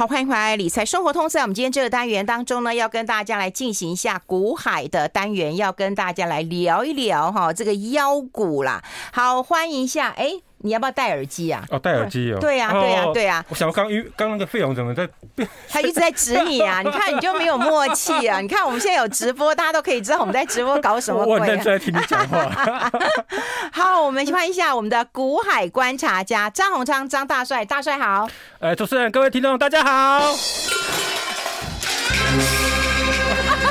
好，欢迎回来，理财生活通。在我们今天这个单元当中呢，要跟大家来进行一下股海的单元，要跟大家来聊一聊哈这个妖股啦。好，欢迎一下，哎。你要不要戴耳机啊？哦，戴耳机哦。对呀，对呀，对呀。我想刚刚刚那个费勇怎么在？他一直在指你啊！你看你就没有默契啊！你看我们现在有直播，大家都可以知道我们在直播搞什么鬼。我很在听你讲话。好，我们欢迎一下我们的古海观察家张宏昌张大帅，大帅好。呃，主持人各位听众大家好。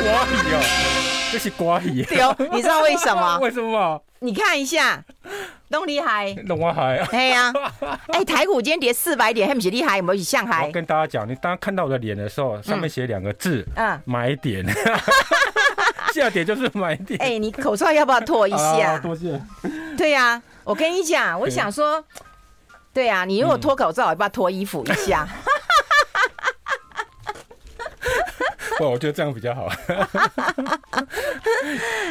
瓜皮哦，这是瓜皮。你知道为什么？为什么？你看一下。东厉害，都厉害。哎呀，哎，台股今天跌四百点，还不是厉害？有没有像海？我跟大家讲，你当看到我的脸的时候，上面写两个字，嗯，买点。下点就是买点。哎，你口罩要不要脱一下？多谢。对呀，我跟你讲，我想说，对呀，你如果脱口罩，要不要脱衣服一下？不，我觉得这样比较好。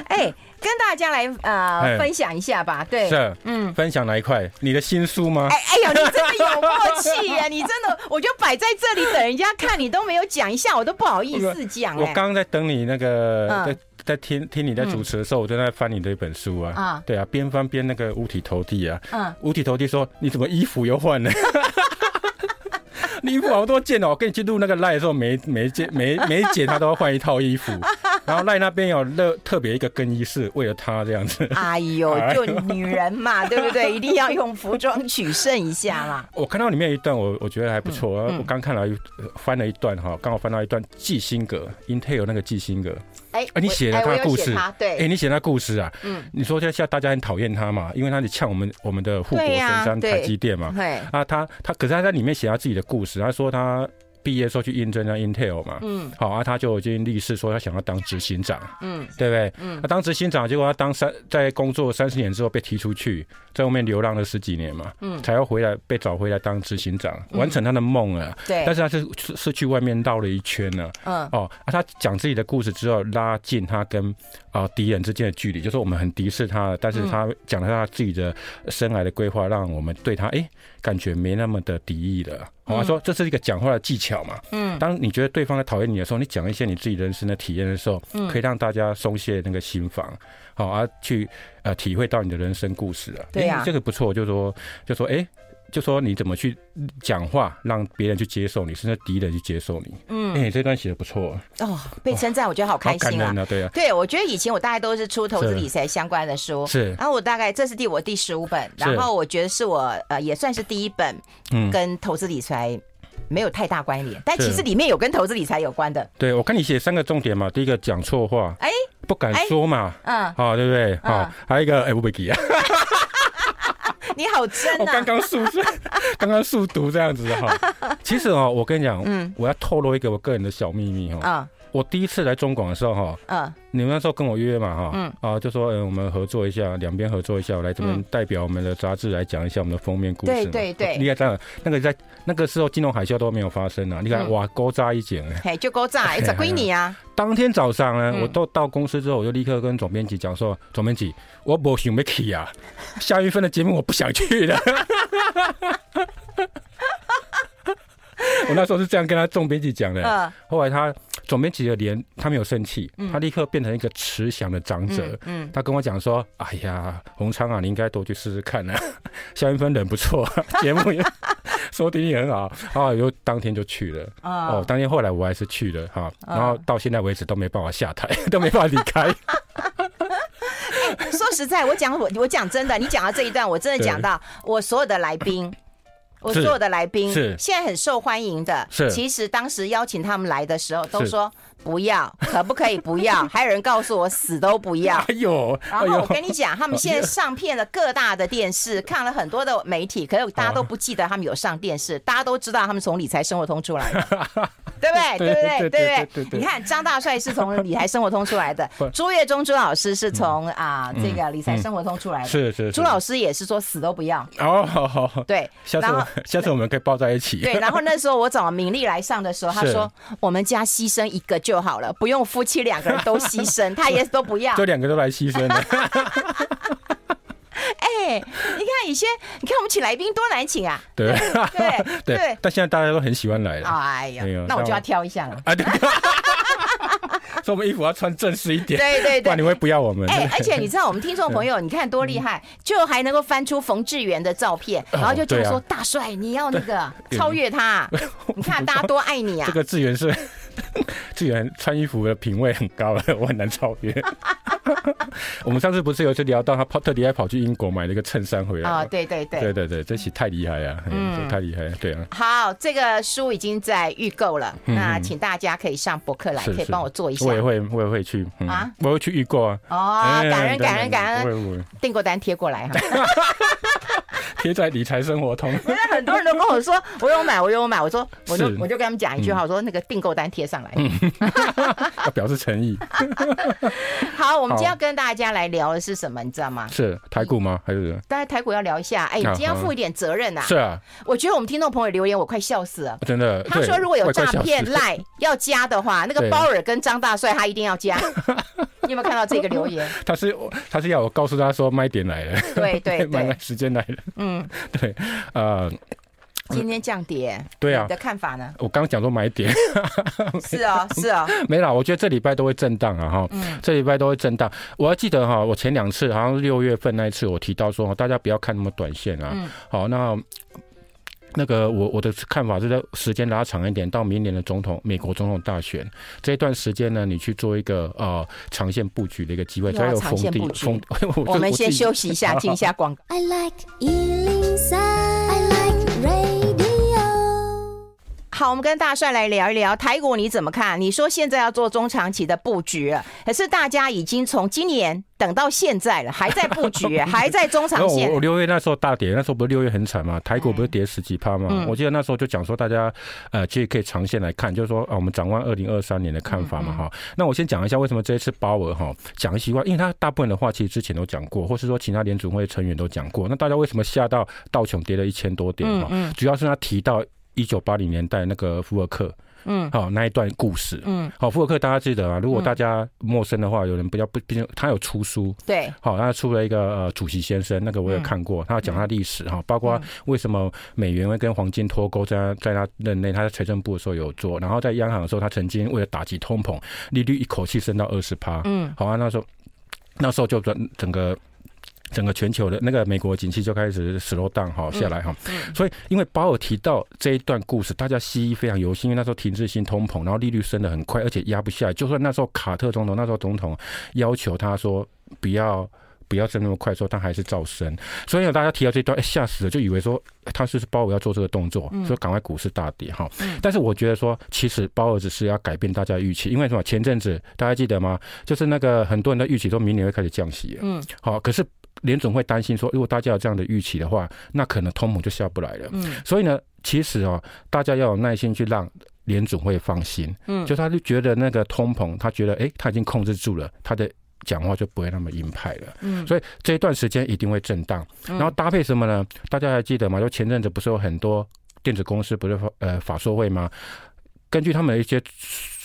哎。跟大家来呃分享一下吧，对，是，嗯，分享哪一块？你的新书吗？哎哎呦，你真的有默契呀！你真的，我就摆在这里等人家看，你都没有讲一下，我都不好意思讲。我刚刚在等你那个，在在听听你在主持的时候，我就在翻你的一本书啊，啊，对啊，边翻边那个五体投地啊，嗯，五体投地说你怎么衣服又换了？你衣服好多件哦，我跟你去录那个赖的时候，每 每件每每一件他都要换一套衣服。然后赖那边有特特别一个更衣室，为了他这样子。哎呦，就女人嘛，对不对？一定要用服装取胜一下啦。我看到里面一段，我我觉得还不错。嗯、我刚看了翻了一段哈，刚好翻到一段基辛格，Intel 那个基辛格。哎，你写了他的故事，对，哎，你写他故事啊。嗯，你说现在大家很讨厌他嘛，因为他是呛我们我们的护国神山台积电嘛。对啊，他他可是他在里面写他自己的故事，他说他。毕业时候去应征那 Intel 嘛，嗯，好啊，他就已经立誓说他想要当执行长，嗯，对不对？嗯，他当执行长，结果他当三在工作三十年之后被踢出去，在外面流浪了十几年嘛，嗯，才要回来被找回来当执行长，完成他的梦啊，对。但是他是是去外面绕了一圈呢，嗯，哦，啊，他讲自己的故事之后，拉近他跟啊敌人之间的距离，就是我们很敌视他，但是他讲了他自己的生涯的规划，让我们对他哎感觉没那么的敌意了。我说这是一个讲话的技巧嘛。嗯，当你觉得对方在讨厌你的时候，你讲一些你自己人生的体验的时候，嗯，可以让大家松懈那个心房，好，而去呃体会到你的人生故事啊。对呀，这个不错，就说就说哎。就说你怎么去讲话，让别人去接受你，甚至敌人去接受你。嗯，哎、欸，这段写的不错。哦，被称赞，我觉得好开心啊。啊对啊，对，我觉得以前我大概都是出投资理财相关的书，是。然后我大概这是第我第十五本，然后我觉得是我呃也算是第一本，嗯。跟投资理财没有太大关联，但其实里面有跟投资理财有关的。对，我看你写三个重点嘛，第一个讲错话，哎，不敢说嘛，嗯，好，对不对？好，还有一个哎，不会记啊。你好真啊！我刚刚速 刚刚速读这样子哈。其实哦，我跟你讲，嗯，我要透露一个我个人的小秘密哦。啊，我第一次来中广的时候哈，嗯，你们那时候跟我约嘛哈，嗯，啊，就说嗯，我们合作一下，两边合作一下，我来这边代表我们的杂志来讲一下我们的封面故事。对对对，你看这样，那个在那个时候金融海啸都没有发生啊。你看哇，勾扎一剪哎，就勾扎，哎，这归你啊。当天早上呢，我都到公司之后，我就立刻跟总编辑讲说，总编辑，我不想要去啊。下一份的节目我不想去了。我那时候是这样跟他总编辑讲的。后来他总编辑的脸，他没有生气，他立刻变成一个慈祥的长者。嗯他跟我讲说：“哎呀，洪昌啊，你应该多去试试看啊。夏韵芬人不错，节目也收听也很好。”然后又当天就去了。哦，当天后来我还是去了哈。然后到现在为止都没办法下台，都没办法离开。说实在，我讲我我讲真的，你讲到这一段，我真的讲到我所有的来宾，我所有的来宾是现在很受欢迎的。是，其实当时邀请他们来的时候，都说。不要，可不可以不要？还有人告诉我死都不要。哎呦！然后我跟你讲，他们现在上片了各大的电视，看了很多的媒体，可是大家都不记得他们有上电视。大家都知道他们从理财生活通出来的，对不对？对不对？对不对？你看张大帅是从理财生活通出来的，朱月忠朱老师是从啊这个理财生活通出来的。是是。朱老师也是说死都不要。哦。对。下次下次我们可以抱在一起。对，然后那时候我找敏丽来上的时候，他说我们家牺牲一个就好了，不用夫妻两个人都牺牲，他也都不要，就两个都来牺牲了。哎，你看以前，你看我们请来宾多难请啊。对对对。但现在大家都很喜欢来了。哎呀，那我就要挑一下了。啊，对。所以我们衣服要穿正式一点。对对对。不然你会不要我们。哎，而且你知道，我们听众朋友，你看多厉害，就还能够翻出冯志源的照片，然后就觉得说：“大帅，你要那个超越他。”你看大家多爱你啊。这个志源是。既然穿衣服的品味很高了，我很难超越。我们上次不是有次聊到他跑特地还跑去英国买了一个衬衫回来啊？对对对，对对对，这起太厉害啊！嗯，太厉害了，对啊。好，这个书已经在预购了，那请大家可以上博客来，可以帮我做一下。我也会，我也会去啊，我会去预购啊。哦，感恩感恩感恩，订购单贴过来哈。贴在理财生活通。现 在很多人都跟我说，我有买，我有买。我说，我就我就跟他们讲一句话，我说那个订购单贴上来，要表示诚意。好，我们今天要跟大家来聊的是什么？你知道吗？是台股吗？还是？大家台股要聊一下。哎，你今天要负一点责任呐。是啊。我觉得我们听众朋友留言，我快笑死了。真的。他说如果有诈骗 赖要加的话，那个鲍尔跟张大帅他一定要加。你有没有看到这个留言？他是他是要我告诉他说卖点来了。对对对，时间来了。嗯，对，呃，今天降跌，对啊，你的看法呢？我刚刚讲说买点，是啊，是啊，没啦，我觉得这礼拜都会震荡啊，哈，这礼拜都会震荡。我还记得哈，我前两次好像六月份那一次，我提到说，大家不要看那么短线啊，好，那。那个我我的看法是在时间拉长一点，到明年的总统美国总统大选这一段时间呢，你去做一个呃长线布局的一个机会，才有逢低逢。我们先休息一下，进一下广告。I like 好，我们跟大帅来聊一聊台股，你怎么看？你说现在要做中长期的布局，可是大家已经从今年等到现在了，还在布局，还在中长线。我六月那时候大跌，那时候不是六月很惨嘛？台股不是跌十几趴吗？嗯、我记得那时候就讲说，大家呃，其实可以长线来看，就是说啊，我们展望二零二三年的看法嘛，哈、嗯嗯。那我先讲一下为什么这一次鲍尔哈讲一习惯，因为他大部分的话其实之前都讲过，或是说其他联储会成员都讲过。那大家为什么吓到道琼跌了一千多点哈？主要是他提到。一九八零年代那个福尔克，嗯，好那一段故事，嗯，好福尔克大家记得啊？如果大家陌生的话，有人比较不，毕竟他有出书，对，好他出了一个呃主席先生，那个我有看过，他讲他历史哈，包括为什么美元会跟黄金脱钩，在在他任内，他在财政部的时候有做，然后在央行的时候，他曾经为了打击通膨，利率一口气升到二十趴，嗯，好啊，那时候那时候就整整个。整个全球的那个美国景气就开始 slow down 哈下来哈，所以因为鲍尔提到这一段故事，大家记忆非常犹新，因为那时候停滞性通膨，然后利率升得很快，而且压不下来。就算那时候卡特总统，那时候总统要求他说不要不要升那么快，说他还是照升。所以大家提到这段，哎吓死了，就以为说他是鲍尔要做这个动作，所以赶快股市大跌哈。但是我觉得说，其实鲍尔只是要改变大家预期，因为什么？前阵子大家记得吗？就是那个很多人的预期说明年会开始降息，嗯，好，可是。联总会担心说，如果大家有这样的预期的话，那可能通膨就下不来了。嗯，所以呢，其实哦，大家要有耐心去让联总会放心。嗯，就他就觉得那个通膨，他觉得哎，他已经控制住了，他的讲话就不会那么鹰派了。嗯，所以这一段时间一定会震荡。然后搭配什么呢？大家还记得吗？就前阵子不是有很多电子公司不是呃法说会吗？根据他们的一些。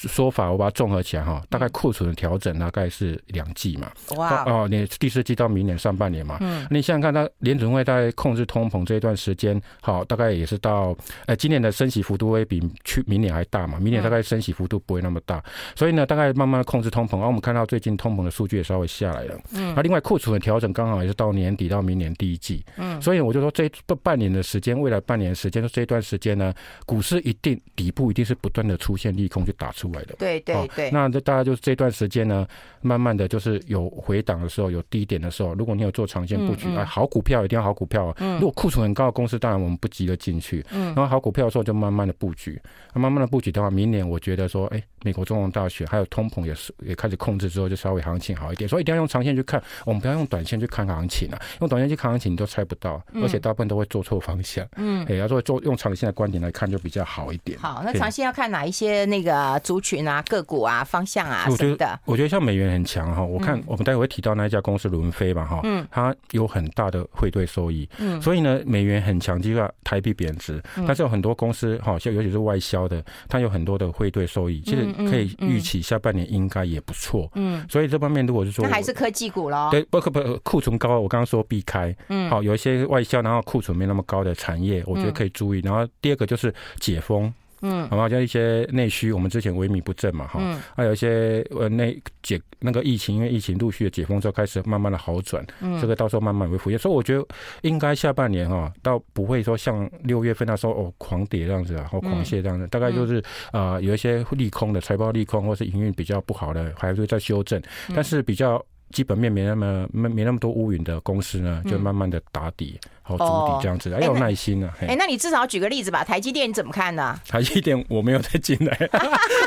说法我把它综合起来哈，大概库存的调整大概是两季嘛。哇哦，你第四季到明年上半年嘛。嗯。你想想看，它联准会在控制通膨这一段时间，好，大概也是到呃今年的升息幅度会比去明年还大嘛。明年大概升息幅度不会那么大，所以呢，大概慢慢控制通膨。然后我们看到最近通膨的数据也稍微下来了。嗯。那另外库存的调整刚好也是到年底到明年第一季。嗯。所以我就说这半年的时间，未来半年的时间，就这一段时间呢，股市一定底部一定是不断的出现利空去打出。对对对，那这大家就是这段时间呢，慢慢的就是有回档的时候，有低点的时候，如果你有做长线布局啊，好股票一定要好股票。嗯，如果库存很高的公司，当然我们不急着进去。嗯，然后好股票的时候就慢慢的布局。那慢慢的布局的话，明年我觉得说，哎，美国总统大选还有通膨也是也开始控制之后，就稍微行情好一点。所以一定要用长线去看，我们不要用短线去看行情啊。用短线去看行情，你都猜不到，而且大部分都会做错方向。嗯，也，要做做用长线的观点来看，就比较好一点。好，那长线要看哪一些那个族群啊，个股。啊，方向啊，我觉得，我觉得像美元很强哈。我看我们待会会提到那一家公司伦飞嘛哈，嗯，它有很大的汇兑收益，嗯，所以呢，美元很强，就要台币贬值。但是有很多公司哈，像尤其是外销的，它有很多的汇兑收益。其实可以预期下半年应该也不错。嗯，所以这方面如果是说，那还是科技股喽。对，不不不，库存高，我刚刚说避开。嗯，好，有一些外销，然后库存没那么高的产业，我觉得可以注意。然后第二个就是解封。嗯，好吧，像一些内需，我们之前萎靡不振嘛，哈，还有一些呃内解那个疫情，因为疫情陆续的解封之后，开始慢慢的好转，嗯，这个到时候慢慢会复原，所以我觉得应该下半年哈，倒不会说像六月份那时候哦狂跌这样子啊，或狂泻这样子，大概就是啊有一些利空的财报利空，或是营运比较不好的，还会再修正，但是比较。基本面没那么没没那么多乌云的公司呢，就慢慢的打底，好筑底这样子，要有耐心啊。哎，那你至少举个例子吧，台积电你怎么看呢？台积电我没有再进来，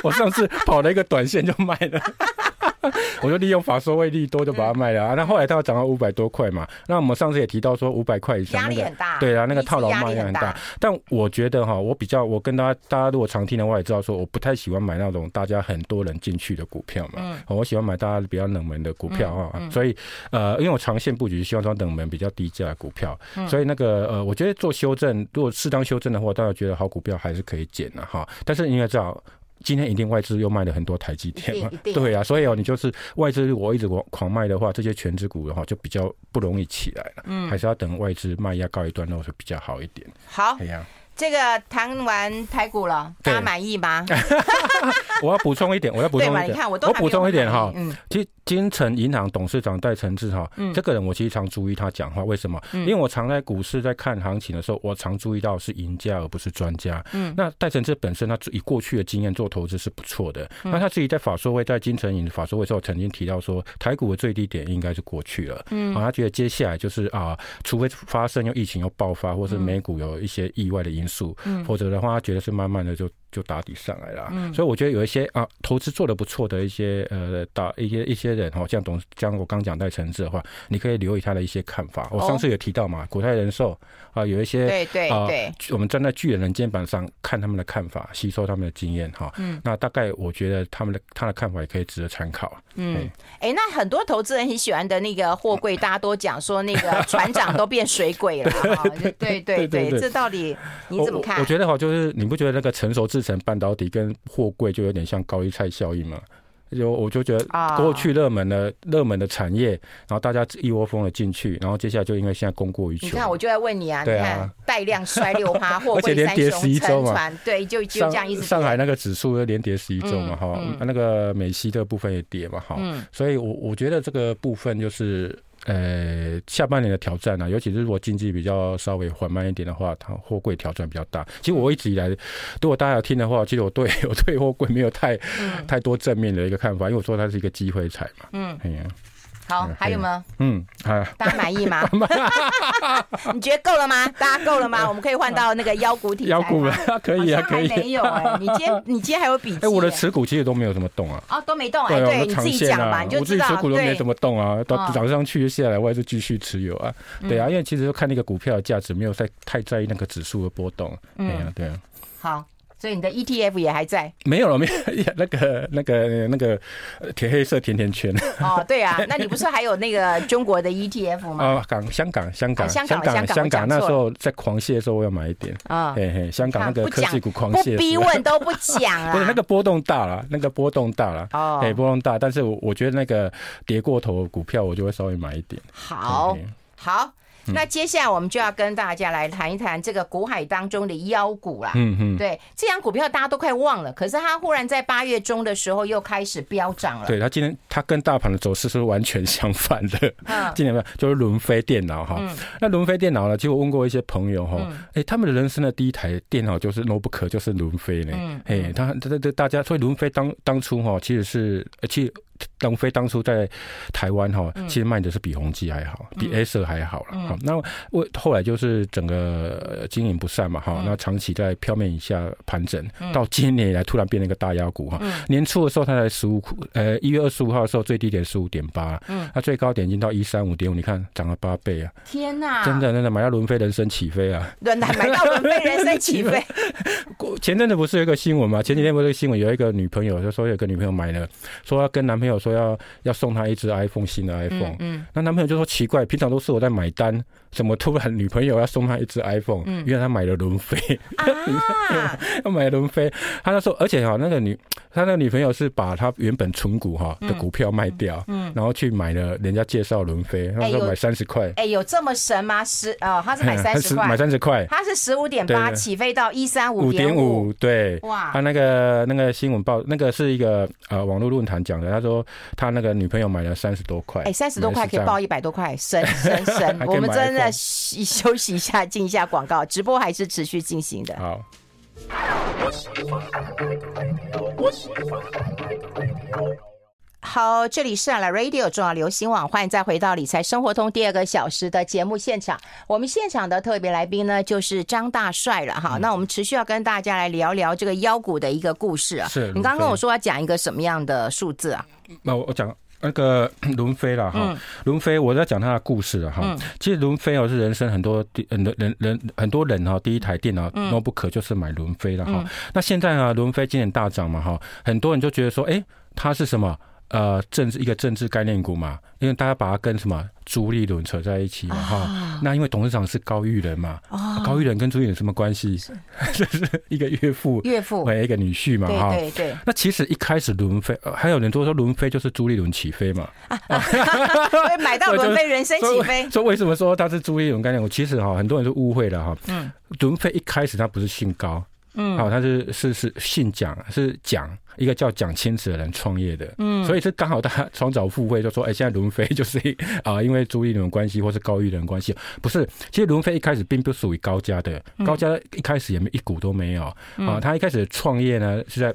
我上次跑了一个短线就卖了。我就利用法说会利多就把它卖了。啊，那后来它要涨到五百多块嘛，那我们上次也提到说五百块以上那个，对啊，那个套牢卖压很大。但我觉得哈，我比较我跟大家大家如果常听的话也知道说，我不太喜欢买那种大家很多人进去的股票嘛，嗯。我喜欢买大家比较冷门的股票啊，所以呃，因为我长线布局希望说冷门比较低价的股票，所以那个呃，我觉得做修正，如果适当修正的话，大家觉得好股票还是可以减的哈。但是你应该知道。今天一定外资又卖了很多台积电嘛？对啊，所以哦，你就是外资如果一直狂狂卖的话，这些全资股的话就比较不容易起来了。嗯，还是要等外资卖压告一段落是比较好一点。好，哎呀。这个谈完台股了，大家满意吗？我要补充一点，我要补充一点。你看，我补充一点哈。嗯，其实金城银行董事长戴承志哈，这个人我其实常注意他讲话。为什么？因为我常在股市在看行情的时候，我常注意到是赢家而不是专家。嗯，那戴承志本身他以过去的经验做投资是不错的。那他自己在法说会，在金城银法说会时候曾经提到说，台股的最低点应该是过去了。嗯，他觉得接下来就是啊，除非发生又疫情又爆发，或是美股有一些意外的因素。数，否则的话，他觉得是慢慢的就就打底上来了。嗯，所以我觉得有一些啊，投资做的不错的一些呃，打一些一些人哈，像董像我刚讲戴城市的话，你可以留意他的一些看法。我上次有提到嘛，国泰人寿啊，有一些对对对，我们站在巨人的肩膀上看他们的看法，吸收他们的经验哈。嗯，那大概我觉得他们的他的看法也可以值得参考。嗯，哎，那很多投资人很喜欢的那个货柜，大家都讲说那个船长都变水鬼了哈。对对 对，这到底你怎么看？我觉得哈，就是你不觉得那个成熟制程半导体跟货柜就有点像高一菜效应嘛？就我就觉得过去热门的热门的产业，然后大家一窝蜂的进去，然后接下来就因为现在供过于求。你看，我就在问你啊，你看带量衰六趴，货柜三雄沉船，对，就就这样一直。上海那个指数连跌十一周嘛，哈，那个美西的部分也跌嘛，哈，所以我我觉得这个部分就是。呃，下半年的挑战啊，尤其是如果经济比较稍微缓慢一点的话，它货柜挑战比较大。其实我一直以来，如果大家有听的话，其实我对 我对货柜没有太、嗯、太多正面的一个看法，因为我说它是一个机会财嘛。嗯，哎呀。好，还有吗？嗯，好，大家满意吗？你觉得够了吗？大家够了吗？我们可以换到那个腰股题材。妖股了，可以啊，可以。没有哎，你今天你今天还有笔记？哎，我的持股其实都没有怎么动啊。哦，都没动哎，对，你自己讲吧，你就知道。我自己持股都没怎么动啊，到涨上去下来，我还是继续持有啊。对啊，因为其实看那个股票的价值，没有在太在意那个指数的波动。对啊，对啊。好。所以你的 ETF 也还在？没有了，没有那个那个那个铁黑色甜甜圈。哦，对啊，那你不是还有那个中国的 ETF 吗？啊，港香港香港香港香港那时候在狂泻的时候，我要买一点啊。嘿嘿，香港那个科技股狂泻，不逼问都不讲啊。不是那个波动大了，那个波动大了哦，哎，波动大，但是我我觉得那个跌过头的股票，我就会稍微买一点。好，好。那接下来我们就要跟大家来谈一谈这个股海当中的妖股啦。嗯嗯，对，这张股票大家都快忘了，可是它忽然在八月中的时候又开始飙涨了。对，它今天它跟大盘的走势是完全相反的。嗯，今年没有，就是伦飞电脑哈。那伦飞电脑呢？其实我问过一些朋友哈，哎，他们的人生的第一台电脑就是 notebook，就是伦飞呢。嗯，哎，他他他大家，所以伦飞当当初哈，其实是其实。东飞当初在台湾哈，其实卖的是比宏基还好，比 Acer 还好了。好，那为后来就是整个经营不善嘛哈，那长期在票面以下盘整，到今年以来突然变成一个大压股哈。年初的时候它才十五，呃，一月二十五号的时候最低点十五点八，嗯，那最高点已经到一三五点五，你看涨了八倍啊！天哪，真的真的买到伦飞人生起飞啊！轮买到伦飞人生起飞。前阵子不是有一个新闻嘛？前几天不是新闻有一个女朋友就说有个女朋友买了，说要跟男朋友。没有说要要送他一只 iPhone 新的 iPhone，嗯，嗯，那男朋友就说奇怪，平常都是我在买单，怎么突然女朋友要送他一只 iPhone？嗯，因为他买了轮飞，啊，要买轮飞，他那时候，而且哈，那个女他那个女朋友是把他原本存股哈的股票卖掉，嗯，然后去买了人家介绍轮飞，他说买三十块。哎，有这么神吗？十哦，他是买 三十块，买三十块，他是十五点八起飞到一三五点五，对，哇，他那个那个新闻报那个是一个呃网络论坛讲的，他说他那个女朋友买了三十多块，哎，三十多块可以报一百多块，神神神！我们真的休息一下，进一下广告，直播还是持续进行的。好。好，这里是来 Radio 重要流行网，欢迎再回到理财生活通第二个小时的节目现场。我们现场的特别来宾呢，就是张大帅了哈。那我们持续要跟大家来聊聊这个腰股的一个故事啊。是，你刚刚跟我说要讲一个什么样的数字啊？那我讲。那个伦飞了哈，伦飞，我在讲他的故事了哈。其实伦飞哦是人生很多很多人人很多人哈，第一台电脑 notebook 就是买伦飞了哈。那现在呢，伦飞今年大涨嘛哈，很多人就觉得说，哎，它是什么？呃，政治一个政治概念股嘛，因为大家把它跟什么朱立伦扯在一起嘛哈。哦、那因为董事长是高玉仁嘛，哦、高玉仁跟朱立伦什么关系？这是，一个岳父，岳父，还有一个女婿嘛哈。对对对。那其实一开始伦飞，还有人都说伦飞就是朱立伦起飞嘛。啊，买到伦飞，人生起飞。说为什么说他是朱立伦概念股？其实哈，很多人都误会了哈。嗯。伦飞一开始他不是姓高。嗯，好，他是是是姓蒋，是蒋一个叫蒋千尺的人创业的，嗯，所以是刚好他创造富贵，就说，哎、欸，现在伦飞就是 啊，因为朱立伦关系或是高玉伦关系，不是，其实伦飞一开始并不属于高家的，高家一开始也没一股都没有，啊，他一开始创业呢是在。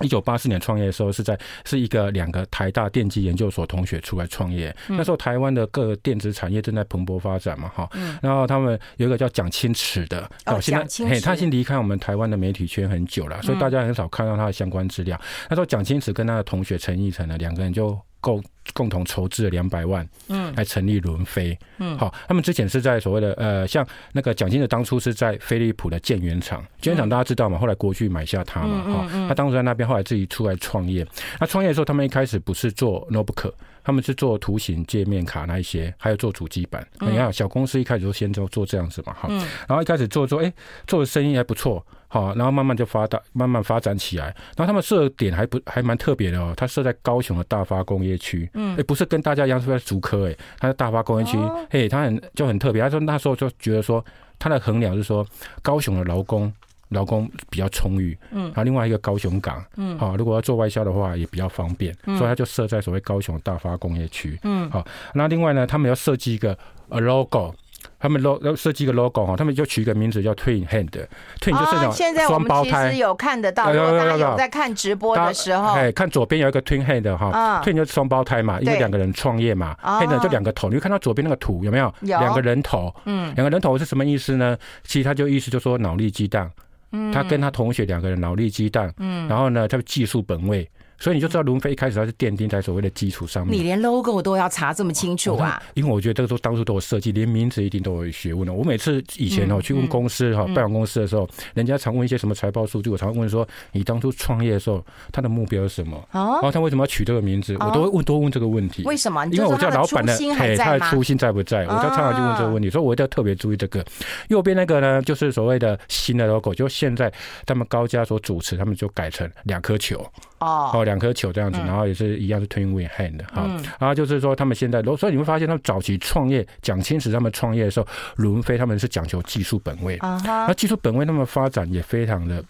一九八四年创业的时候，是在是一个两个台大电机研究所同学出来创业。那时候台湾的各个电子产业正在蓬勃发展嘛，哈。然后他们有一个叫蒋清池的，哦，现在嘿，他已经离开我们台湾的媒体圈很久了，所以大家很少看到他的相关资料。那时候蒋清池跟他的同学陈义成呢，两个人就。共共同筹资了两百万，嗯，来成立伦飞，嗯，好，他们之前是在所谓的呃，像那个蒋经的当初是在飞利浦的建元厂，建元厂大家知道嘛，后来国巨买下他嘛，哈，他当时在那边，后来自己出来创业。那创业的时候，他们一开始不是做 notebook，他们是做图形界面卡那一些，还有做主机板。你看小公司一开始就先做做这样子嘛，哈，然后一开始做做，哎，做的生意还不错。好，然后慢慢就发大，慢慢发展起来。然后他们设点还不还蛮特别的哦，他设在高雄的大发工业区。嗯，哎，不是跟大家一样是在竹科，哎，他在大发工业区。嘿，他很就很特别。他说那时候就觉得说，他的衡量是说，高雄的劳工劳工比较充裕。嗯，然后另外一个高雄港。嗯，好，如果要做外销的话也比较方便，所以他就设在所谓高雄大发工业区。嗯，好，那另外呢，他们要设计一个 logo。他们 logo 设计一个 logo 哈，他们就取一个名字叫 Twin Hand，Twin 就是讲现在我们其实有看得到，大家有在看直播的时候，哎，看左边有一个 Twin Hand 哈，Twin 就是双胞胎嘛，因为两个人创业嘛，Hand 就两个头，你会看到左边那个图有没有？两个人头，嗯，两个人头是什么意思呢？其实他就意思就是说脑力激荡，他跟他同学两个人脑力激荡，嗯，然后呢，他技术本位。所以你就知道伦飞一开始它是奠定在所谓的基础上面。你连 logo 都要查这么清楚啊？因为我觉得这个都当初都有设计，连名字一定都有学问的。我每次以前哦去问公司哈拜访公司的时候，人家常问一些什么财报数据，我常问说你当初创业的时候他的目标是什么？哦然后他为什么要取这个名字？我都会问多问这个问题。为什么？因为我知道老板的嘿他的初心在不在？我就常常就问这个问题，所以我一定要特别注意这个。右边那个呢，就是所谓的新的 logo，就现在他们高家所主持，他们就改成两颗球哦哦两颗球这样子。然后也是一样是 Twin Hand 哈，然后就是说他们现在，所以你会发现他们早期创业，蒋清池他们创业的时候，伦飞他们是讲求技术本位，那技术本位他们发展也非常的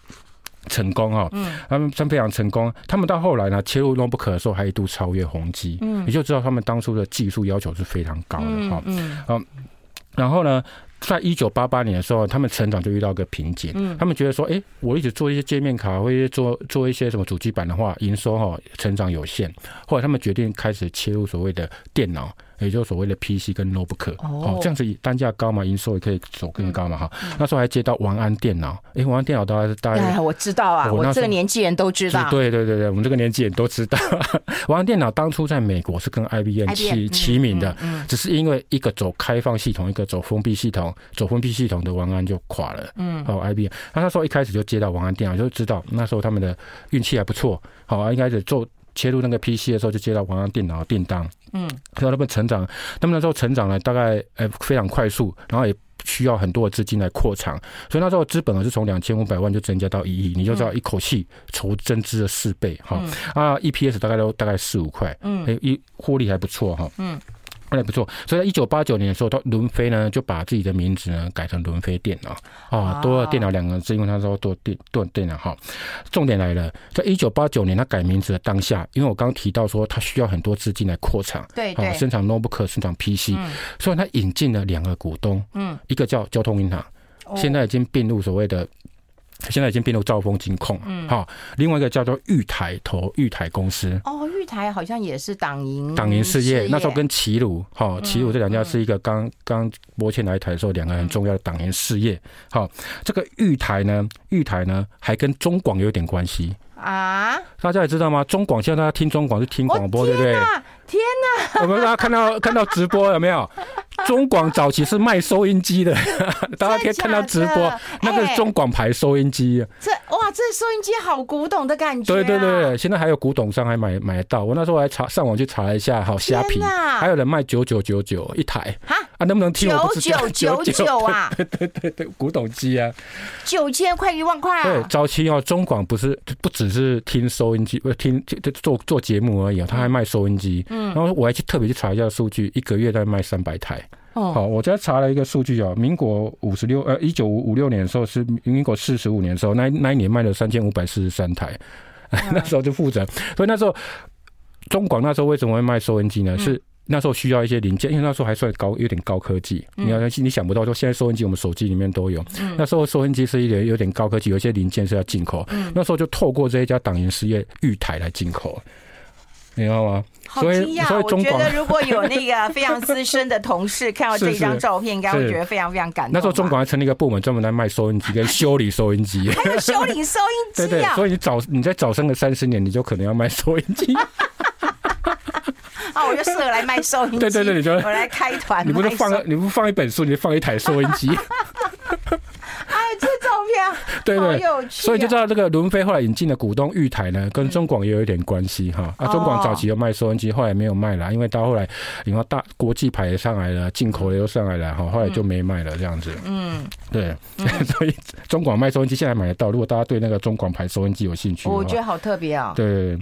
成功哈，他们真非常成功。他们到后来呢，切入 Notebook 的时候还一度超越宏基，嗯，你就知道他们当初的技术要求是非常高的哈，嗯，然后呢。在一九八八年的时候，他们成长就遇到一个瓶颈。嗯，他们觉得说，哎、欸，我一直做一些界面卡，或者做做一些什么主机板的话，营收哈成长有限。后来他们决定开始切入所谓的电脑。也就是所谓的 PC 跟 Notebook，哦，这样子单价高嘛，营收也可以走更高嘛，哈。那时候还接到王安电脑，哎，王安电脑大概是大概，我知道啊，我这个年纪人都知道。对对对对，我们这个年纪人都知道。王安电脑当初在美国是跟 IBM 齐齐名的，只是因为一个走开放系统，一个走封闭系统，走封闭系统的王安就垮了。嗯，哦，IBM，那那时候一开始就接到王安电脑，就知道那时候他们的运气还不错，好，一开始做。切入那个 PC 的时候，就接到网上电脑的订单。嗯，看到他们成长，他们那时候成长呢，大概呃非常快速，然后也需要很多的资金来扩厂，所以那时候资本是从两千五百万就增加到一亿，你就知道一口气筹增资了四倍哈。啊，EPS 大概都大概四五块，嗯，一获利还不错哈。嗯。那不错，所以在一九八九年的时候，他伦飞呢就把自己的名字呢改成伦飞电脑。啊，多了电脑两个字，因为他说多电多电脑哈。重点来了，在一九八九年他改名字的当下，因为我刚刚提到说他需要很多资金来扩厂，对啊，生产 notebook 生产 PC，所以他引进了两个股东，嗯，一个叫交通银行，现在已经并入所谓的。现在已经变成兆丰金控，嗯，好，另外一个叫做裕台投裕台公司，哦，裕台好像也是党营党营事业，那时候跟齐鲁，哈，齐鲁这两家是一个刚刚拨迁来台的时候，两个很重要的党营事业，好，这个裕台呢，裕台呢还跟中广有点关系啊，大家也知道吗？中广现在大家听中广是听广播，对不对？天哪！我们大家看到 看到直播有没有？中广早期是卖收音机的，大家可以看到直播，那个是中广牌收音机。这哇，这收音机好古董的感觉。对对对，现在还有古董商还买买得到。我那时候还查上网去查了一下，好虾皮，还有人卖九九九九一台。哈啊，能不能听？九九九九啊！对对对对，古董机啊，九千块一万块啊！对，早期哦，中广不是不只是听收音机，不听做做节目而已啊，他还卖收音机。嗯，然后我还去特别去查一下数据，一个月在卖三百台。好，我在查了一个数据啊，民国五十六呃一九五六年的时候是民国四十五年的时候，那那一年卖了三千五百四十三台，那时候就负责。所以那时候中广那时候为什么会卖收音机呢？是那时候需要一些零件，因为那时候还算高，有点高科技。你要你想不到说现在收音机我们手机里面都有，那时候收音机是一点有点高科技，有一些零件是要进口。那时候就透过这一家党营实业裕台来进口。你知道吗？好惊讶！我觉得如果有那个 非常资深的同事 看到这张照片，应该会觉得非常非常感动。那时候中广还成立一个部门，专门来卖收音机跟修理收音机，还有修理收音机啊！对对，所以你早你在早生个三十年，你就可能要卖收音机。啊，我就适合来卖收音机。对对对，你就我来开团。你不是放你不放一本书，你就放一台收音机。这照片 对对，所以就知道这个伦飞后来引进的股东玉台呢，跟中广也有一点关系哈。啊，中广早期有卖收音机，后来没有卖了，因为到后来，然后大国际牌也上来了，进口的又上来了哈，后来就没卖了这样子。嗯，对，所以中广卖收音机现在买得到，如果大家对那个中广牌收音机有兴趣，我觉得好特别啊。对，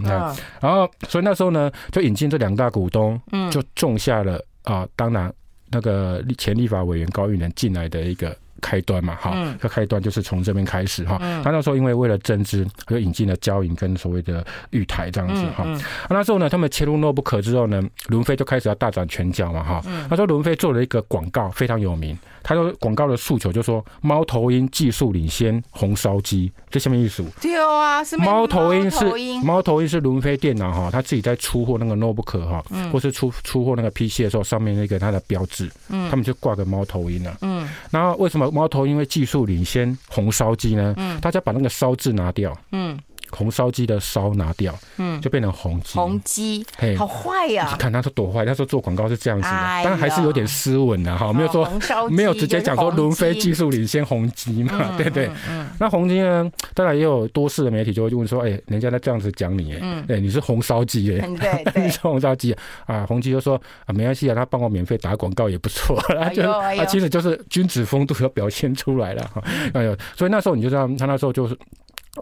然后所以那时候呢，就引进这两大股东，就种下了啊，当然那个前立法委员高玉能进来的一个。开端嘛，哈，这开端就是从这边开始哈。他那时候因为为了增资，就引进了交银跟所谓的玉台这样子哈。那时候呢，他们切入 notebook 之后呢，伦飞就开始要大展拳脚嘛，哈。他说伦飞做了一个广告非常有名，他说广告的诉求就说猫头鹰技术领先红烧鸡，这下面意思？对啊，是猫头鹰是猫头鹰是伦飞电脑哈，他自己在出货那个 notebook 哈，或是出出货那个 PC 的时候，上面那个它的标志，嗯他们就挂个猫头鹰啊。嗯，然后为什么？猫头鹰会技术领先，红烧鸡呢？嗯，大家把那个“烧”字拿掉，嗯。红烧鸡的烧拿掉，嗯，就变成红鸡。红鸡，嘿，好坏呀！看他说多坏，他说做广告是这样子的，当然还是有点斯文的哈，没有说没有直接讲说伦飞技术领先红鸡嘛，对不对。嗯那红鸡呢，当然也有多数的媒体就会问说，哎，人家在这样子讲你，哎，对，你是红烧鸡，哎，对，你是红烧鸡啊。红鸡就说啊，没关系啊，他帮我免费打广告也不错，他就他其实就是君子风度要表现出来了哈。哎呦，所以那时候你就知道，他那时候就是。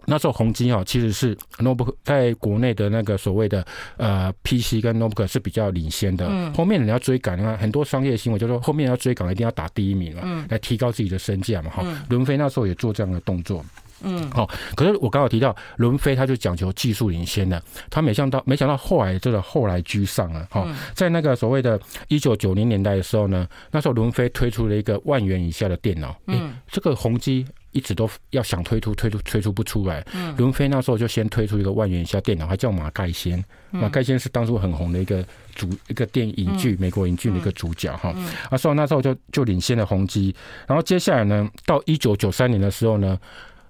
那时候宏基啊，其实是 notebook 在国内的那个所谓的呃 PC 跟 notebook 是比较领先的。嗯。后面你要追赶，啊，很多商业新闻就说后面要追赶，一定要打第一名嘛，嗯。来提高自己的身价嘛，哈。伦飞那时候也做这样的动作。嗯。好，可是我刚好提到伦飞，他就讲求技术领先的，他没想到没想到后来这个后来居上了。哈，在那个所谓的一九九零年代的时候呢，那时候伦飞推出了一个万元以下的电脑。嗯。这个宏碁。一直都要想推出，推出，推出不出来。伦飞那时候就先推出一个万元以下电脑，还叫马盖先。马盖先是当初很红的一个主一个电影剧，美国影剧的一个主角哈。啊，所以那时候就就领先了宏基。然后接下来呢，到一九九三年的时候呢，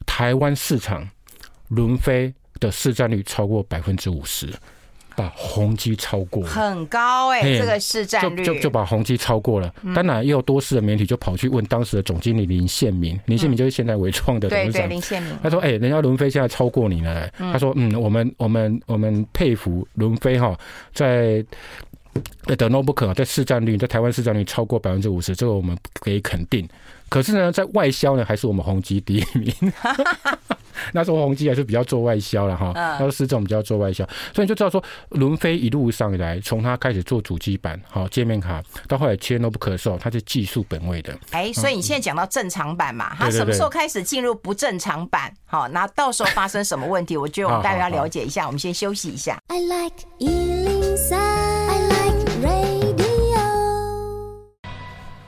台湾市场伦飞的市占率超过百分之五十。把宏基超过了，很高哎、欸，这个市占率就就就把宏基超过了。当然，也有多市的媒体就跑去问当时的总经理林宪明，林宪明就是现在伟创的董事长。对对，林宪明。他说：“哎，人家伦飞现在超过你了。”他说：“嗯，我们我们我们佩服伦飞哈，在的 notebook 在市占率在台湾市占率超过百分之五十，这个我们可以肯定。可是呢，在外销呢，还是我们宏基第一名。”那时候宏基还是比较做外销了哈，那时候是这种比较做外销，所以你就知道说，伦飞一路上以来，从他开始做主机板、好界面卡，到后来切 notebook 的时候，它是技术本位的。哎、欸，所以你现在讲到正常版嘛，它什么时候开始进入不正常版？好，那到时候发生什么问题？我觉得我们大家要了解一下。我们先休息一下。I like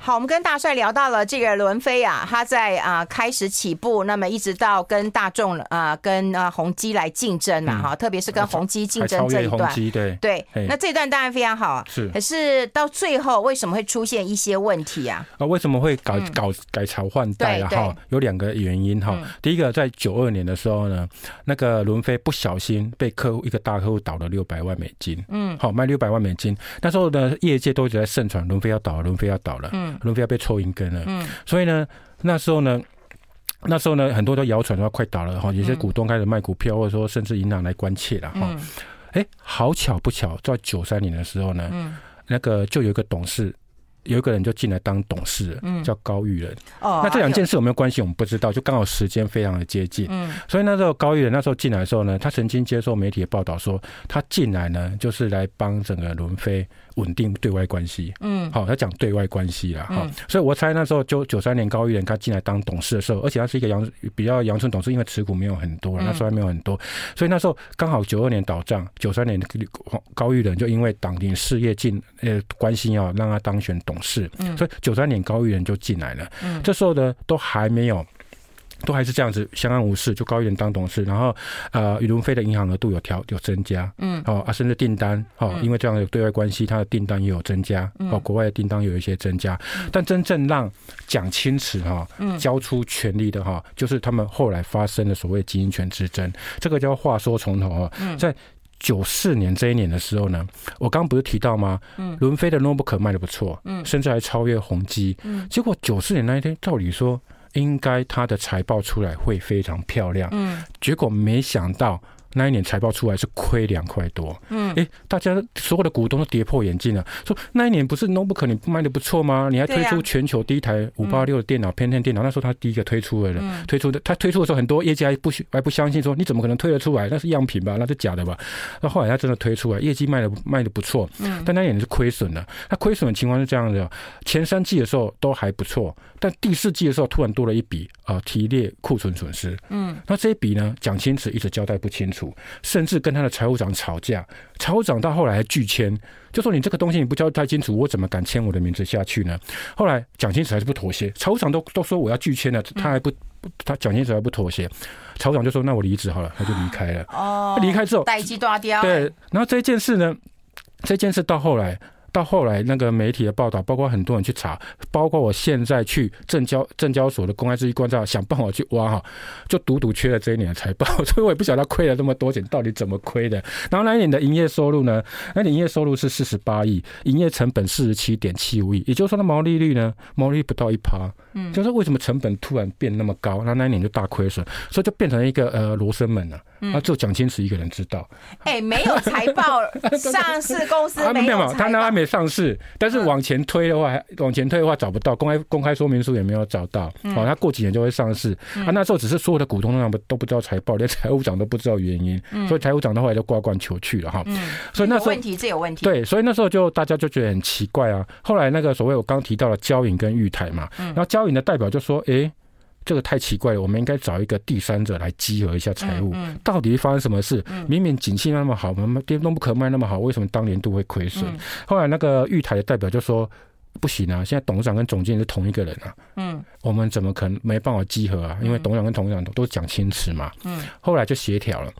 好，我们跟大帅聊到了这个伦飞啊，他在啊开始起步，那么一直到跟大众啊跟啊宏基来竞争嘛，哈、嗯，特别是跟宏基竞争这一段，对。对，那这段当然非常好啊，是，可是到最后为什么会出现一些问题啊？啊，为什么会搞搞改朝换代啊？哈，有两个原因哈。第一个，在九二年的时候呢，那个伦飞不小心被客户一个大客户倒了六百万美金，嗯，好卖六百万美金，那时候呢，业界都一直在盛传伦飞要倒了，伦飞要倒了，嗯。伦飞要被抽银根了，嗯，所以呢，那时候呢，那时候呢，很多都谣传说快倒了哈，有些股东开始卖股票，或者说甚至银行来关切了哈。哎，好巧不巧，在九三年的时候呢，那个就有一个董事。有一个人就进来当董事，嗯叫高玉仁。哦，那这两件事有没有关系？我们不知道，就刚好时间非常的接近。嗯，所以那时候高玉仁那时候进来的时候呢，他曾经接受媒体的报道说，他进来呢就是来帮整个伦飞稳定对外关系。嗯，好，他讲对外关系啦。哈，所以我猜那时候就九三年高玉仁他进来当董事的时候，而且他是一个阳比较阳春董事，因为持股没有很多，那时候还没有很多，所以那时候刚好九二年倒账，九三年高玉仁就因为党定事业进呃关心要让他当选董。是，所以九三年高育仁就进来了。嗯，这时候呢，都还没有，都还是这样子相安无事。就高育仁当董事，然后呃，宇龙飞的银行额度有调有增加，嗯，哦啊，甚至订单哦，因为这样的对外关系，他的订单也有增加，哦，国外的订单有一些增加。但真正让蒋清池哈交出权力的哈，就是他们后来发生的所谓经营权之争。这个叫话说从头啊，在。九四年这一年的时候呢，我刚刚不是提到吗？嗯，伦飞的 notebook 卖的不错，嗯，甚至还超越宏基，嗯，结果九四年那一天，照理说应该他的财报出来会非常漂亮，嗯，结果没想到。那一年财报出来是亏两块多，嗯，哎，大家所有的股东都跌破眼镜了，说那一年不是 notebook 你卖的不错吗？你还推出全球第一台五八六的电脑，偏天电脑，那时候他第一个推出的人，推出的，他推出的时候很多业绩还不还不相信，说你怎么可能推得出来？那是样品吧？那是假的吧？那后来他真的推出来，业绩卖的卖的不错，嗯，但那一年是亏损的。他亏损的情况是这样的，前三季的时候都还不错，但第四季的时候突然多了一笔啊提列库存损失，嗯，那这一笔呢，蒋清池一直交代不清楚。甚至跟他的财务长吵架，财务长到后来还拒签，就说你这个东西你不交代清楚，我怎么敢签我的名字下去呢？后来蒋清楚还是不妥协，财务长都都说我要拒签了，他还不，他蒋介石还不妥协，财务长就说那我离职好了，他就离开了。哦，离开之后，代机断掉。对，然后这件事呢，这件事到后来。到后来，那个媒体的报道，包括很多人去查，包括我现在去证交证交所的公开资讯观察，想办法去挖哈，就独独缺了这一年的财报，所以我也不晓得他亏了这么多钱，到底怎么亏的。然后那一年的营业收入呢？那年营业收入是四十八亿，营业成本四十七点七五亿，也就是说，那毛利率呢，毛利率不到一趴。嗯，就是为什么成本突然变那么高？那那一年就大亏损，所以就变成一个呃罗生门了。那就蒋清池一个人知道。哎、欸，没有财报，上市公司没有财报。他那还没上市，但是往前推的话，往前推的话找不到公开公开说明书也没有找到。哦，他过几年就会上市。啊，那时候只是所有的股东都不都不知道财报，连财务长都不知道原因，所以财务长到后来就挂冠求去了哈。所以那时候问题这有问题。对，所以那时候就大家就觉得很奇怪啊。后来那个所谓我刚提到的交银跟裕泰嘛，然后交银。的代表就说：“哎，这个太奇怪了，我们应该找一个第三者来稽核一下财务，到底发生什么事？明明景气那么好，我们电动不可卖那么好，为什么当年度会亏损？”后来那个玉台的代表就说：“不行啊，现在董事长跟总经理是同一个人啊，嗯，我们怎么可能没办法稽核啊？因为董事长跟董事长都都是蒋清楚嘛，嗯，后来就协调了。”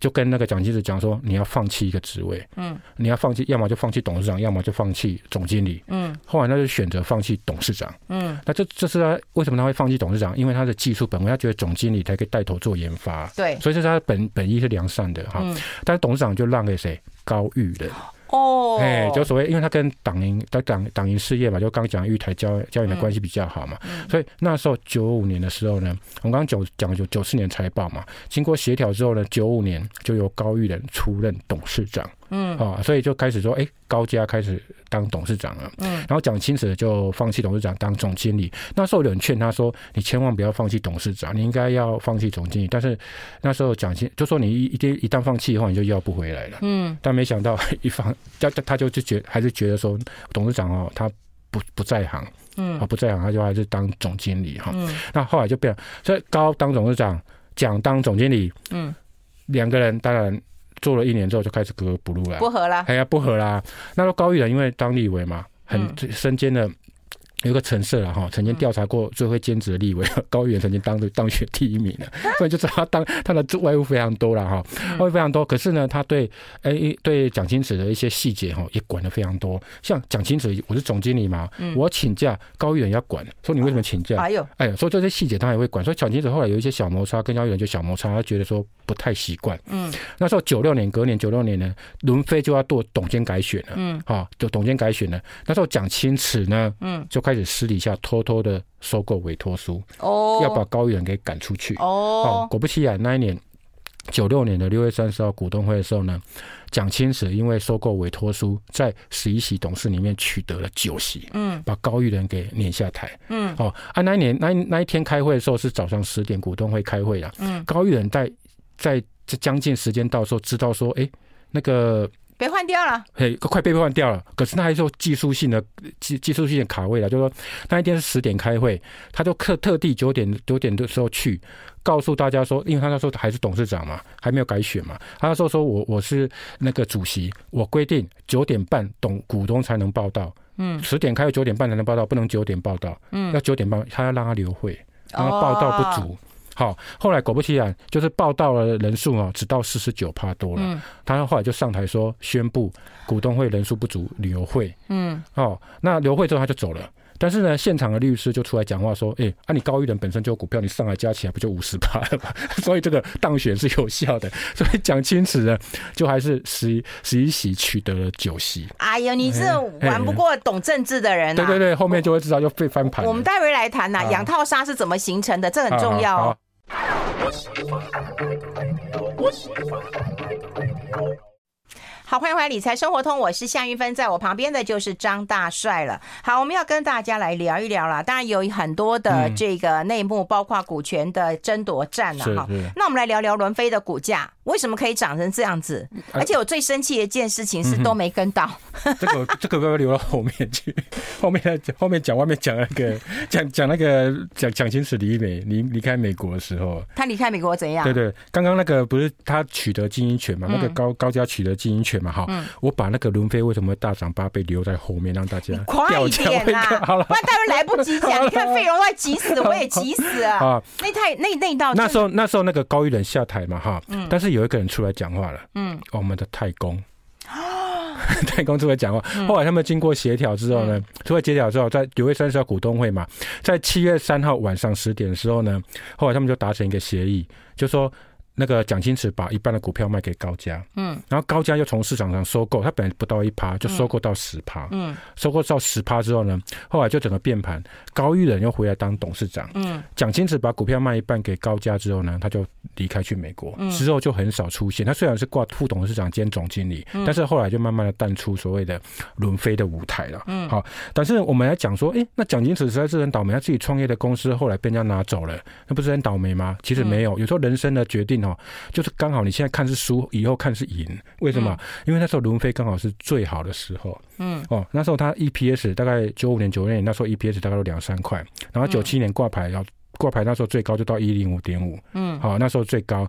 就跟那个蒋介石讲说，你要放弃一个职位，嗯，你要放弃，要么就放弃董事长，要么就放弃总经理，嗯，后来他就选择放弃董事长，嗯，那这这是他为什么他会放弃董事长？因为他的技术本位，他觉得总经理才可以带头做研发，对，所以这是他本本意是良善的哈，嗯，但是董事长就让给谁？高育仁。哦，哎，就所谓，因为他跟党营的党党营事业嘛，就刚讲玉台交交易的关系比较好嘛，嗯、所以那时候九五年的时候呢，我们刚刚九讲九九四年财报嘛，经过协调之后呢，九五年就由高玉仁出任董事长。嗯，啊，所以就开始说，哎、欸，高家开始当董事长了。嗯，然后蒋清慈就放弃董事长，当总经理。那时候有人劝他说，你千万不要放弃董事长，你应该要放弃总经理。但是那时候蒋清就说，你一一一旦放弃的话，你就要不回来了。嗯，但没想到一放，他他就就觉还是觉得说，董事长哦，他不不在行，嗯，啊不在行，他就还是当总经理哈。嗯，那后来就变了，所以高当董事长，蒋当总经理，嗯，两个人当然。做了一年之后就开始格格不入了，不合啦。哎呀，不合啦。那时候高玉仁因为当立委嘛，很身兼的。有个陈设了哈，曾经调查过最会兼职的立委 高育仁曾经当的当选第一名的，所以就知道他当他的外务非常多了哈，外务非常多。可是呢，他对哎对蒋清慈的一些细节哈也管得非常多。像蒋清慈，我是总经理嘛，我请假，高育仁要管，说你为什么请假？哎呦，哎呀，所以这些细节他也会管。所以蒋清慈后来有一些小摩擦，跟高育仁就小摩擦，他觉得说不太习惯。嗯，那时候九六年隔年九六年呢，伦飞就要做董监改选了。嗯，好，就董监改选了。那时候蒋清慈呢，嗯，就开始私底下偷偷的收购委托书，哦，要把高育仁给赶出去，哦，果不其然，那一年九六年的六月三十号股东会的时候呢，蒋清池因为收购委托书，在十一席董事里面取得了九席，嗯，把高玉仁给撵下台，嗯，哦，啊，那一年那那一天开会的时候是早上十点股东会开会啊，嗯，高玉仁在在这将近时间到时候知道说，哎，那个。被换掉了，嘿，快被换掉了。可是他还是有技术性的技技术性的卡位了，就是说那一天是十点开会，他就特特地九点九点的时候去告诉大家说，因为他那时候还是董事长嘛，还没有改选嘛。他那时候说我我是那个主席，我规定九点半董股东才能报到，嗯，十点开会九点半才能报道，不能九点报道，嗯，要九点半，他要让他留会，让他报道不足。哦好，后来果不其然，就是报道的人数啊，只到四十九趴多了。嗯，他后来就上台说，宣布股东会人数不足，留会。嗯，哦，那留会之后他就走了。但是呢，现场的律师就出来讲话说：“哎、欸，啊，你高一人本身就有股票，你上来加起来不就五十趴了吗？所以这个当选是有效的。所以蒋清楚呢，就还是十一十一席取得了九席。哎呀，你这玩不过懂政治的人、啊。对对对，后面就会知道就被翻盘。我们待会来谈呐、啊，养套杀是怎么形成的，这很重要、哦。好，欢迎回来《理财生活通》，我是夏玉芬，在我旁边的就是张大帅了。好，我们要跟大家来聊一聊了。当然有很多的这个内幕，包括股权的争夺战了哈。那我们来聊聊伦飞的股价。为什么可以长成这样子？而且我最生气的一件事情是都没跟到。这个这个不要留到后面去，后面讲后面讲外面讲那个 讲讲那个讲蒋清慈离美离离开美国的时候，他离开美国怎样？对对，刚刚那个不是他取得经营权嘛？嗯、那个高高家取得经营权嘛？哈、嗯，我把那个伦飞为什么大涨八倍留在后面，让大家快一点啊！好了，不然待会来不及讲。你看费荣快急死，我也急死啊！那太那那道那时候那时候那个高玉仁下台嘛？哈，嗯，但是有一个人出来讲话了，嗯，我们的太公，太公出来讲话。后来他们经过协调之后呢，出来协调之后，在九月三十号股东会嘛，在七月三号晚上十点的时候呢，后来他们就达成一个协议，就说。那个蒋经慈把一半的股票卖给高家，嗯，然后高家又从市场上收购，他本来不到一趴，就收购到十趴，嗯，收购到十趴之后呢，后来就整个变盘，高玉仁又回来当董事长，嗯，蒋经慈把股票卖一半给高家之后呢，他就离开去美国，嗯，之后就很少出现。他虽然是挂副董事长兼总经理，嗯，但是后来就慢慢的淡出所谓的轮飞的舞台了，嗯，好，但是我们来讲说，哎，那蒋经慈实在是很倒霉，他自己创业的公司后来被人家拿走了，那不是很倒霉吗？其实没有，有时候人生的决定。哦，就是刚好你现在看是输，以后看是赢，为什么？嗯、因为那时候伦飞刚好是最好的时候，嗯，哦，那时候他 EPS 大概九五年、九六年那时候 EPS 大概都两三块，然后九七年挂牌然后挂牌那时候最高就到一零五点五，嗯，好，那时候最高。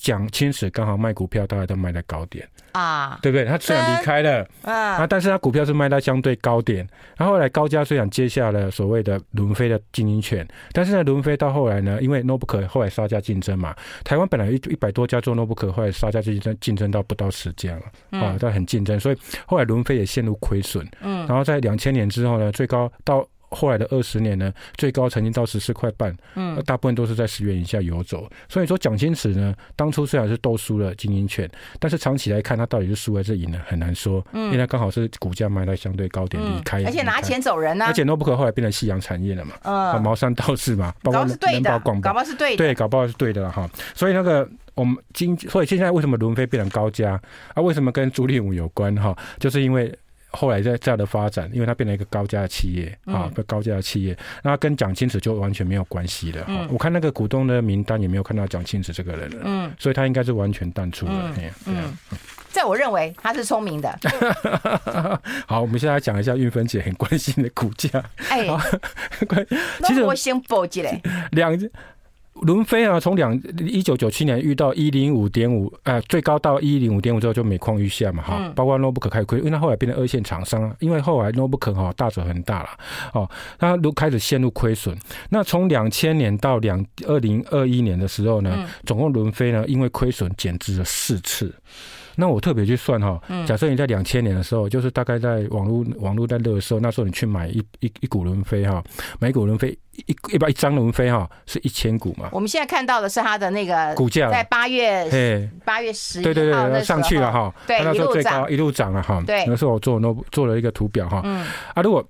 蒋清史刚好卖股票，大概都卖在高点啊，对不对？他虽然离开了啊，但是他股票是卖到相对高点。然后后来高家虽然接下了所谓的伦飞的经营权，但是呢，伦飞到后来呢，因为 Notebook 后来杀价竞争嘛，台湾本来一一百多家做 Notebook，后来杀价竞争竞争到不到十家了啊，都很竞争，所以后来伦飞也陷入亏损。嗯，然后在两千年之后呢，最高到。后来的二十年呢，最高曾经到十四块半，嗯，大部分都是在十元以下游走。所以说，蒋经池呢，当初虽然是斗输了经营权，但是长期来看，他到底是输还是赢呢？很难说。嗯，因为他刚好是股价卖到相对高点离开，而且拿钱走人呢。而且 Notebook 后来变成夕阳产业了嘛，嗯，茅山道士嘛，包括人保广搞不好是对的，对，搞不好是对的了哈。所以那个我们今，所以现在为什么伦飞变成高价啊？为什么跟朱立武有关哈？就是因为。后来在这样的发展，因为它变成一个高价的企业啊，个高价的企业，那跟蒋清池就完全没有关系了。嗯，我看那个股东的名单也没有看到蒋清池这个人了。嗯，所以他应该是完全淡出了。嗯，在我认为他是聪明的。好，我们现在来讲一下运芬姐很关心的股价。哎，其实我先报一下两。伦飞啊，从两一九九七年遇到一零五点五，呃，最高到一零五点五之后就每况愈下嘛，哈、嗯，包括 Notebook 开始亏，因为它后来变成二线厂商，因为后来 Notebook 哈大手很大了，哦，它都开始陷入亏损。那从两千年到两二零二一年的时候呢，嗯、总共伦飞呢因为亏损减资了四次。那我特别去算哈，假设你在两千年的时候，就是大概在网络网络在热的时候，那时候你去买一一一股伦飞哈，买一股伦飞一一般一张伦飞哈是一千股嘛。我们现在看到的是它的那个股价，在八月八月十对对对上去了哈，对，那时候最高一路涨了哈。对，那时候我做做做了一个图表哈，嗯啊如果。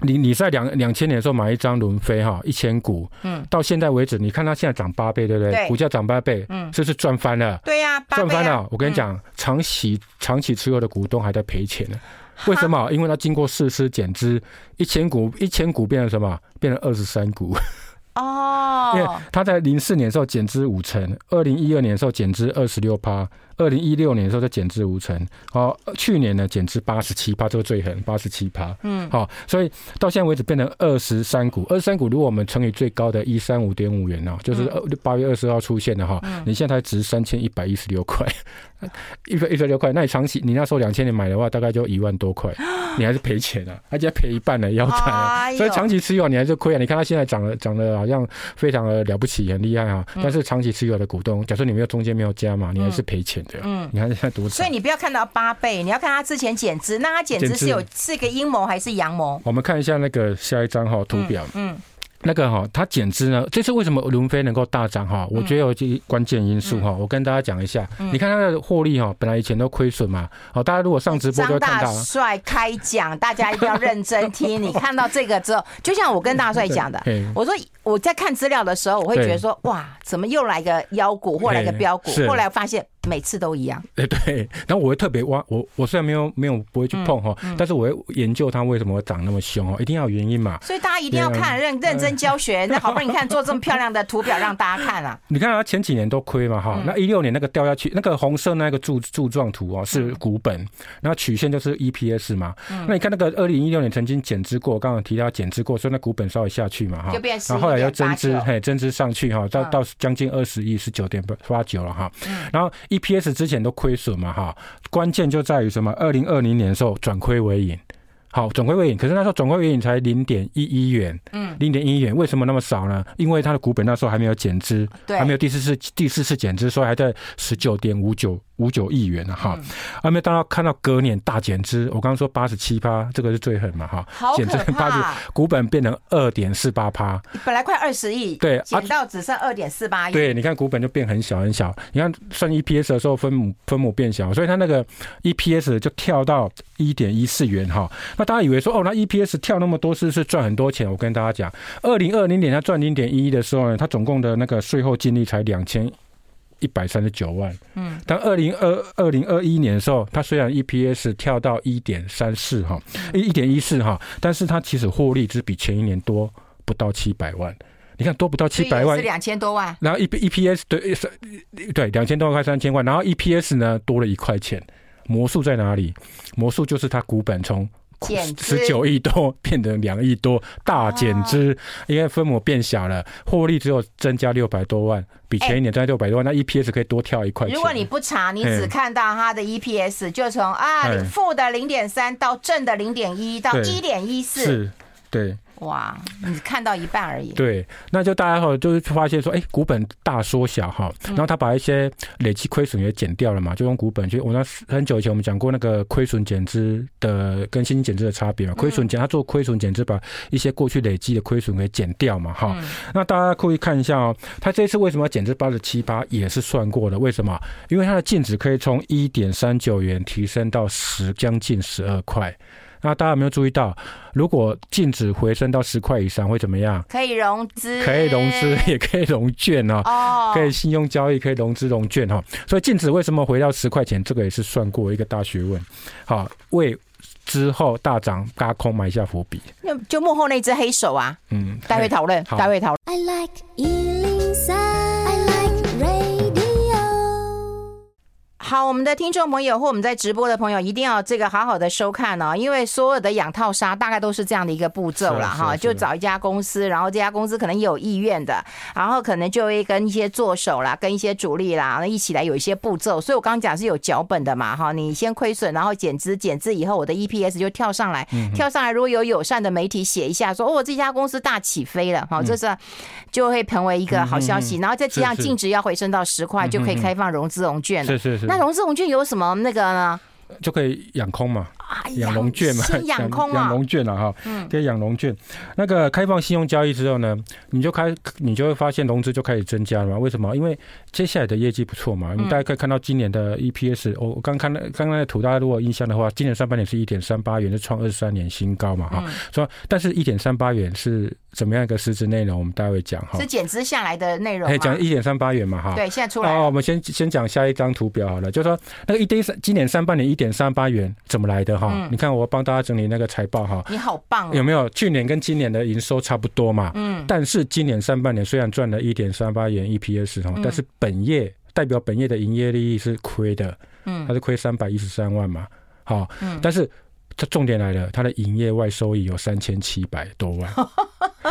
你你在两两千年的时候买一张伦飞哈一千股，嗯，到现在为止，你看它现在涨八倍，对不对？对，股价涨八倍，嗯，是不是赚翻了？对呀，赚翻了。我跟你讲，长期长期持有的股东还在赔钱呢。为什么？因为它经过四次减资，一千股一千股变成什么？变成二十三股。哦，因为它在零四年的时候减资五成，二零一二年的时候减资二十六趴。二零一六年的时候，再减至五成，好，去年呢减至八十七趴，这个最狠，八十七趴，嗯，好，所以到现在为止变成二十三股，二十三股，如果我们乘以最高的一三五点五元呢，就是八月二十号出现的哈，你现在才值三千一百一十六块，一百一十六块，那你长期你那时候两千年买的话，大概就一万多块，你还是赔钱啊，而且赔一半呢，腰斩，所以长期持有你还是亏啊，你看它现在涨了，涨得好像非常的了不起，很厉害啊，但是长期持有的股东，假设你没有中间没有加嘛，你还是赔钱。嗯，你看现在多，所以你不要看到八倍，你要看他之前减资，那他减资是有是一个阴谋还是阳谋？我们看一下那个下一张哈图表，嗯。嗯那个哈，它减资呢？这次为什么伦飞能够大涨哈？我觉得有几关键因素哈。我跟大家讲一下，你看它的获利哈，本来以前都亏损嘛。好，大家如果上直播就看到。张大帅开讲，大家一定要认真听。你看到这个之后，就像我跟大帅讲的，我说我在看资料的时候，我会觉得说，哇，怎么又来个妖股或来个标股？后来发现。每次都一样，哎 对，然后我会特别挖我，我虽然没有没有不会去碰哈，嗯嗯、但是我会研究它为什么会长那么凶哦，一定要有原因嘛。所以大家一定要看认认真教学，那好不容易你看做这么漂亮的图表让大家看啊。你看它前几年都亏嘛哈，那一六年那个掉下去，那个红色那个柱柱状图哦是股本，然后曲线就是 EPS 嘛。那你看那个二零一六年曾经减资过，刚刚提到减资过，所以那股本稍微下去嘛哈，然后后来又增资，嘿增资上去哈，到到将近二十亿，十九点八九了哈，然后。EPS 之前都亏损嘛，哈，关键就在于什么？二零二零年的时候转亏为盈。好，转亏为盈，可是那时候转亏为盈才零点一一元，嗯，零点一元，为什么那么少呢？因为它的股本那时候还没有减资，对，还没有第四次第四次减资，所以还在十九点五九五九亿元啊，哈，还没有大家看到隔年大减资，我刚刚说八十七趴，这个是最狠嘛，哈，减资八十，股本变成二点四八趴，本来快二十亿，对，减到只剩二点四八亿，对，你看股本就变很小很小，你看算 EPS 的时候分母分母变小，所以它那个 EPS 就跳到一点一四元，哈，那。大家以为说哦，那 EPS 跳那么多是是赚很多钱？我跟大家讲，二零二零年它赚零点一的时候呢，它总共的那个税后净利才两千一百三十九万。嗯，但二零二二零二一年的时候，它虽然 EPS 跳到一点三四哈，一一点一四哈，但是它其实获利只比前一年多不到七百万。你看多不到七百万，是两千多万。然后 E EPS 对对两千多万块三千万，然后 EPS 呢多了一块钱。魔术在哪里？魔术就是它股本从十九亿多 变成两亿多，大减资，因为分母变小了，获利只有增加六百多万，比前一年增加六百多万，那 EPS 可以多跳一块。如果你不查，你只看到它的 EPS，就从啊负的零点三到正的零点一到一点一四，是，对。哇，你看到一半而已。对，那就大家哈，就是发现说，哎，股本大缩小哈，然后他把一些累积亏损也减掉了嘛，就用股本。去我那很久以前我们讲过那个亏损减资的跟现金减资的差别嘛，亏损减他做亏损减资，把一些过去累积的亏损给减掉嘛，哈。那大家可以看一下哦，他这次为什么要减资八十七趴，也是算过的。为什么？因为它的净值可以从一点三九元提升到十，将近十二块。那大家有没有注意到，如果净值回升到十块以上会怎么样？可以融资，可以融资，也可以融券哦。哦，可以信用交易，可以融资融券哈。所以净值为什么回到十块钱？这个也是算过一个大学问。好，为之后大涨轧空埋下伏笔。那就幕后那只黑手啊。嗯，待会讨论，待会讨论。I like 好，我们的听众朋友或我们在直播的朋友，一定要这个好好的收看哦，因为所有的养套杀大概都是这样的一个步骤了哈，就找一家公司，然后这家公司可能有意愿的，然后可能就会跟一些做手啦，跟一些主力啦，那一起来有一些步骤。所以我刚刚讲是有脚本的嘛哈，你先亏损，然后减资，减资以后我的 EPS 就跳上来，跳上来，如果有友善的媒体写一下说哦，这家公司大起飞了哈，这是就会成为一个好消息，然后再加上净值要回升到十块，就可以开放融资融券了。是是是。融资融券有什么那个呢？就可以养空嘛，养龙券嘛，养养龙券了哈，可以养龙券。那个开放信用交易之后呢，你就开，你就会发现融资就开始增加了嘛。为什么？因为接下来的业绩不错嘛。你大家可以看到今年的 EPS，我刚看到刚刚的图，大家如果印象的话，今年上半年是一点三八元，是创二十三年新高嘛哈。说，但是一点三八元是。怎么样一个实质内容？我们待会讲哈。是减资下来的内容。哎，讲一点三八元嘛哈。对，现在出来。哦，我们先先讲下一张图表好了，就是说那个一点三，今年上半年一点三八元怎么来的哈？嗯、你看我帮大家整理那个财报哈。你好棒、哦。有没有去年跟今年的营收差不多嘛？嗯。但是今年上半年虽然赚了一点三八元 EPS 哈，但是本业代表本业的营业利益是亏的，嗯，它是亏三百一十三万嘛，好，嗯，但是。这重点来了，它的营业外收益有三千七百多万，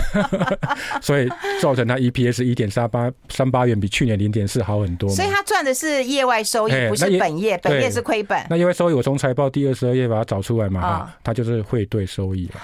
所以造成它 EPS 一点三八三八元，比去年零点四好很多。所以它赚的是业外收益，不是本业，本业是亏本。那业外收益，我从财报第二十二页把它找出来嘛，哈、哦，它就是汇兑收益了。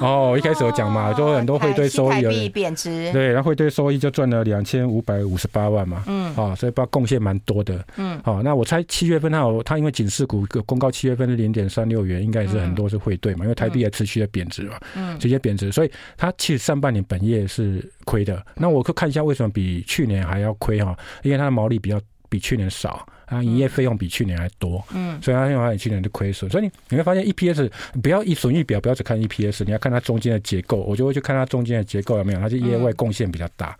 哦，一开始有讲嘛，就很多汇兑收益，贬值，对，然后汇兑收益就赚了两千五百五十八万嘛，嗯，啊，所以把贡献蛮多的，嗯，好，那我猜七月份它有，它因为警示股公告七月份是零点三六元，应该也是很多是汇兑嘛，因为台币也持续的贬值嘛，嗯，直接贬值，所以它其实上半年本业是亏的，那我可看一下为什么比去年还要亏哈，因为它的毛利比较比去年少。啊，营业费用比去年还多，嗯，所以它因为去年的亏损，所以你你会发现 EPS 不要以损益表，不要只看 EPS，你要看它中间的结构，我就会去看它中间的结构有没有，它是业外贡献比较大。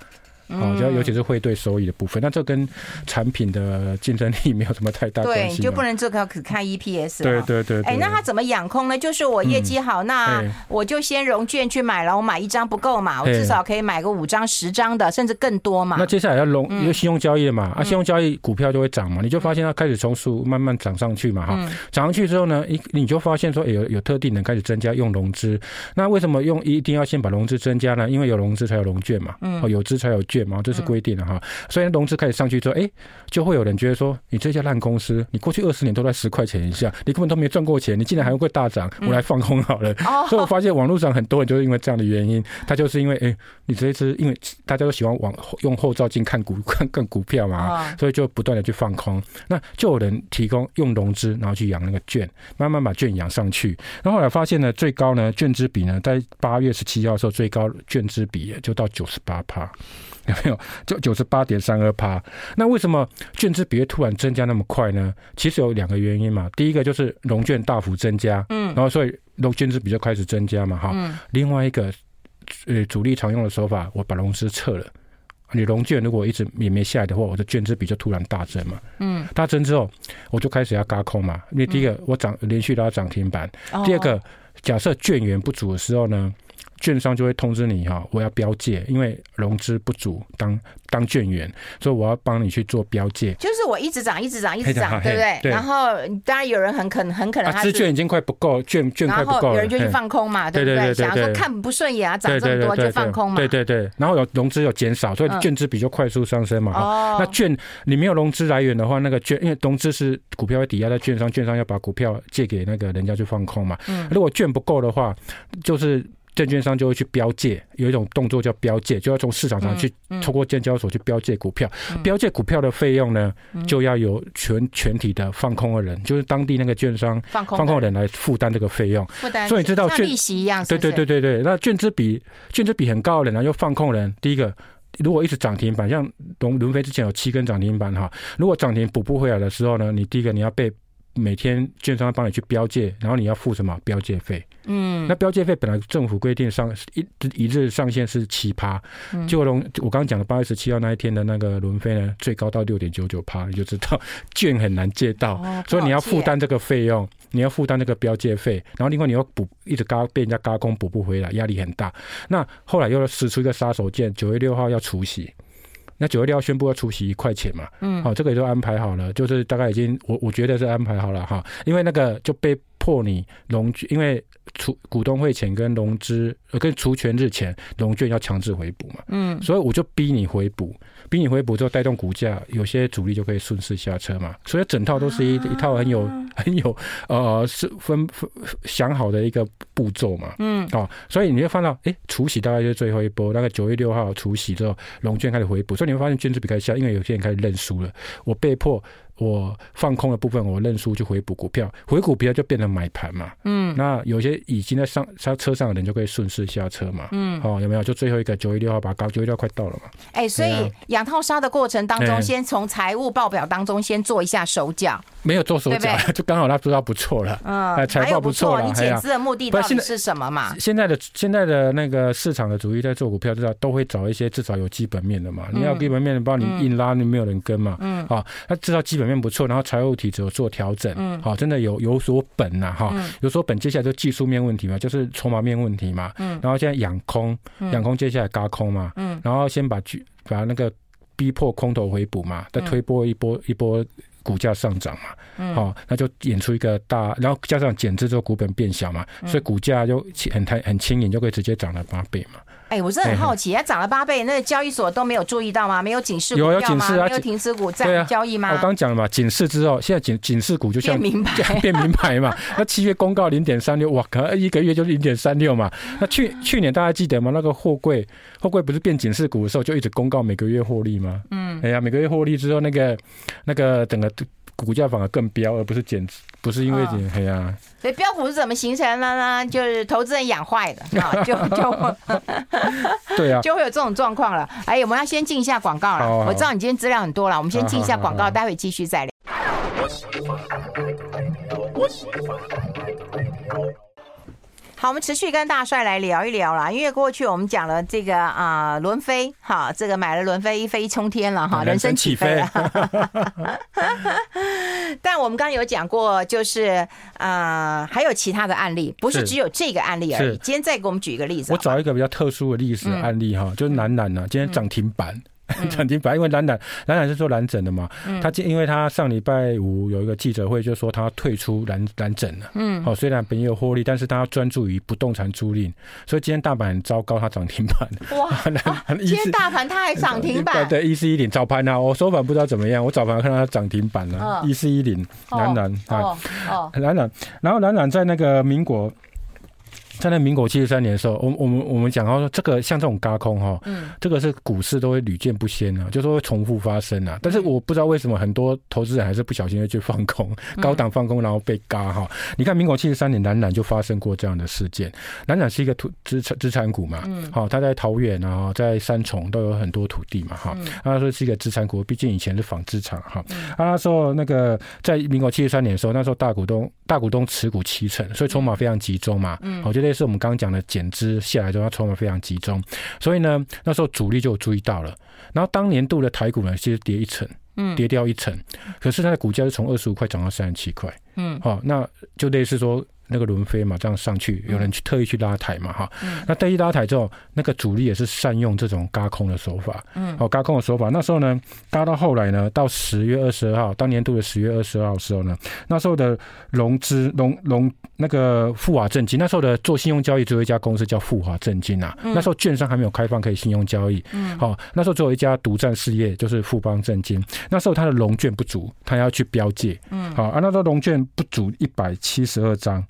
哦，就尤其是汇兑收益的部分，那这跟产品的竞争力没有什么太大关系。对，就不能这个只看 EPS。对对对。哎，那他怎么养空呢？就是我业绩好，那我就先融券去买了。我买一张不够嘛，我至少可以买个五张、十张的，甚至更多嘛。那接下来要融，因为信用交易了嘛，啊，信用交易股票就会涨嘛，你就发现它开始从数慢慢涨上去嘛，哈，涨上去之后呢，一你就发现说，有有特定人开始增加用融资。那为什么用一定要先把融资增加呢？因为有融资才有融券嘛，嗯，有资才有券嘛，这是规定的。哈，所以融资开始上去之后，哎，就会有人觉得说，你这家烂公司，你过去二十年都在十块钱以下，你根本都没赚过钱，你竟然还会大涨，我来放空好了。嗯、所以我发现网络上很多人就是因为这样的原因，他就是因为，哎，你这一次因为大家都喜欢往用后照镜看股 看看股票嘛，所以就不断的去放空，那就有人提供用融资，然后去养那个券，慢慢把券养上去，然后后来发现呢，最高呢，券资比呢，在八月十七号的时候，最高券资比就到九十八趴。有没有？就九十八点三二趴。那为什么券资比会突然增加那么快呢？其实有两个原因嘛。第一个就是融券大幅增加，嗯，然后所以融券资比就开始增加嘛，哈。嗯。另外一个，呃，主力常用的手法，我把融资撤了。你融券如果一直也没下来的话，我的券资比就突然大增嘛。嗯。大增之后，我就开始要轧空嘛。因为第一个我涨连续拉涨停板，第二个假设券源不足的时候呢？券商就会通知你哈，我要标借，因为融资不足当当券员，所以我要帮你去做标借。就是我一直涨，一直涨，一直涨，对不对？然后当然有人很可能很可能他资券已经快不够，券券快不够，有人就去放空嘛，对不对？想说看不顺眼啊，涨这么多就放空嘛。对对对，然后有融资有减少，所以券资比就快速上升嘛。哦，那券你没有融资来源的话，那个券因为融资是股票会抵押在券商，券商要把股票借给那个人家去放空嘛。嗯，如果券不够的话，就是。证券商就会去标借，有一种动作叫标借，就要从市场上去透过证交所去标借股票。标借股票的费用呢，就要由全全体的放空的人，就是当地那个券商放空的人来负担这个费用。负担，所以你知道券利息一样，对对对对对。那券资比券资比很高的人呢，又放空人。第一个，如果一直涨停板，像龙轮飞之前有七根涨停板哈，如果涨停补不回来的时候呢，你第一个你要被。每天券商帮你去标借，然后你要付什么标借费？嗯，那标借费本来政府规定上一一日上限是七趴，就龙我刚刚讲的八月十七号那一天的那个轮飞呢，最高到六点九九趴，你就知道券很难借到，哦、所以你要负担这个费用，你要负担那个标借费，然后另外你要补一直嘎被人家嘎空补不回来，压力很大。那后来又使出一个杀手锏，九月六号要除息。那九月六号宣布要出席一块钱嘛，嗯，好，这个也都安排好了，就是大概已经我我觉得是安排好了哈，因为那个就被迫你融，因为除股东会前跟融资呃跟除权日前融券要强制回补嘛，嗯，所以我就逼你回补。逼你回补之后，带动股价，有些主力就可以顺势下车嘛。所以整套都是一一套很有很有呃是分分想好的一个步骤嘛。嗯，哦，所以你会发现到，哎，除息大概就是最后一波，大概九月六号除息之后，融券开始回补，所以你会发现券值比开始下，因为有些人开始认输了，我被迫。我放空的部分，我认输去回补股票，回股票就变成买盘嘛。嗯，那有些已经在上上车上的人就可以顺势下车嘛。嗯，哦，有没有？就最后一个九月六号把高九月六号快到了嘛。哎、欸，所以养套杀的过程当中，先从财务报表当中先做一下手脚。没有做手脚，就刚好他做到不错了。嗯，财报不错了。你减资的目的到底是什么嘛？现在的现在的那个市场的主力在做股票，知道都会找一些至少有基本面的嘛。你要基本面的，不然你硬拉，你没有人跟嘛。嗯，好，他知道基本面不错，然后财务。体只有做调整，嗯，好，真的有有所本呐，哈，有所本。接下来就技术面问题嘛，就是筹码面问题嘛，嗯，然后现在养空，养空，接下来嘎空嘛，嗯，然后先把把那个逼迫空头回补嘛，再推波一波一波股价上涨嘛，嗯，好，那就演出一个大，然后加上减资之后股本变小嘛，所以股价就很很很轻盈，就可以直接涨了八倍嘛。哎，我真的很好奇，它涨了八倍，那个交易所都没有注意到吗？没有警示股票吗？有有警示啊，没有停止股在交易吗？我刚讲了嘛，警示之后，现在警警示股就像变名牌，变名牌嘛。那七月公告零点三六，哇，可能一个月就零点三六嘛。那去去年大家记得吗？那个货柜货柜不是变警示股的时候，就一直公告每个月获利吗？嗯，哎呀，每个月获利之后，那个那个整个。股价反而更飙，而不是减，不是因为减黑啊。所以标股是怎么形成的呢？就是投资人养坏的 啊，就就 对啊，就会有这种状况了。哎，我们要先进一下广告了。我知道你今天资料很多了，我们先进一下广告，待会继续再聊。好，我们持续跟大帅来聊一聊啦。因为过去我们讲了这个啊，轮飞哈，这个买了轮飞一飞冲天了哈，人生起飞了。但我们刚刚有讲过，就是啊，还有其他的案例，不是只有这个案例而已。今天再给我们举一个例子，我找一个比较特殊的历史案例哈，就是南南呢，今天涨停板。涨停板，因为蓝蓝蓝蓝是做蓝整的嘛，他因为他上礼拜五有一个记者会，就说他退出蓝蓝整了。嗯，好，虽然本业有获利，但是他要专注于不动产租赁，所以今天大盘很糟糕，他涨停板。哇，今天大盘他还涨停板？对，一四一零早盘啊，我收盘不知道怎么样，我早盘看到他涨停板了，一四一零蓝蓝啊，哦，蓝蓝，然后蓝蓝在那个民国。在那民国七十三年的时候，我我们我们讲到说，这个像这种轧空哈，嗯，这个是股市都会屡见不鲜啊，就是会重复发生啊。但是我不知道为什么很多投资人还是不小心的去放空，高档放空然后被嘎哈。你看民国七十三年，南南就发生过这样的事件。南南是一个土资产资产股嘛，嗯，好，它在桃园啊，在三重都有很多土地嘛，哈，他说是一个资产股，毕竟以前是纺织厂哈。他说那个在民国七十三年的时候，那时候大股东大股东持股七成，所以筹码非常集中嘛，嗯，我觉得。是我们刚刚讲的减资下来之后，它筹码非常集中，所以呢，那时候主力就有注意到了。然后当年度的台股呢，其实跌一层，嗯，跌掉一层，可是它的股价是从二十五块涨到三十七块，嗯，好，那就类似说那个轮飞嘛，这样上去，有人去特意去拉抬嘛，哈，那特意拉抬之后，那个主力也是善用这种轧空的手法，嗯，哦，轧空的手法，那时候呢，轧到后来呢，到十月二十二号，当年度的十月二十二号的时候呢，那时候的融资融融那个富华证金，那时候的做信用交易只有一家公司叫富华证金啊，那时候券商还没有开放可以信用交易，嗯，好，那时候只有一家独占事业就是富邦证金，那时候它的融券不足，它要去标借，嗯，好，啊，那时候融券不足一百七十二张。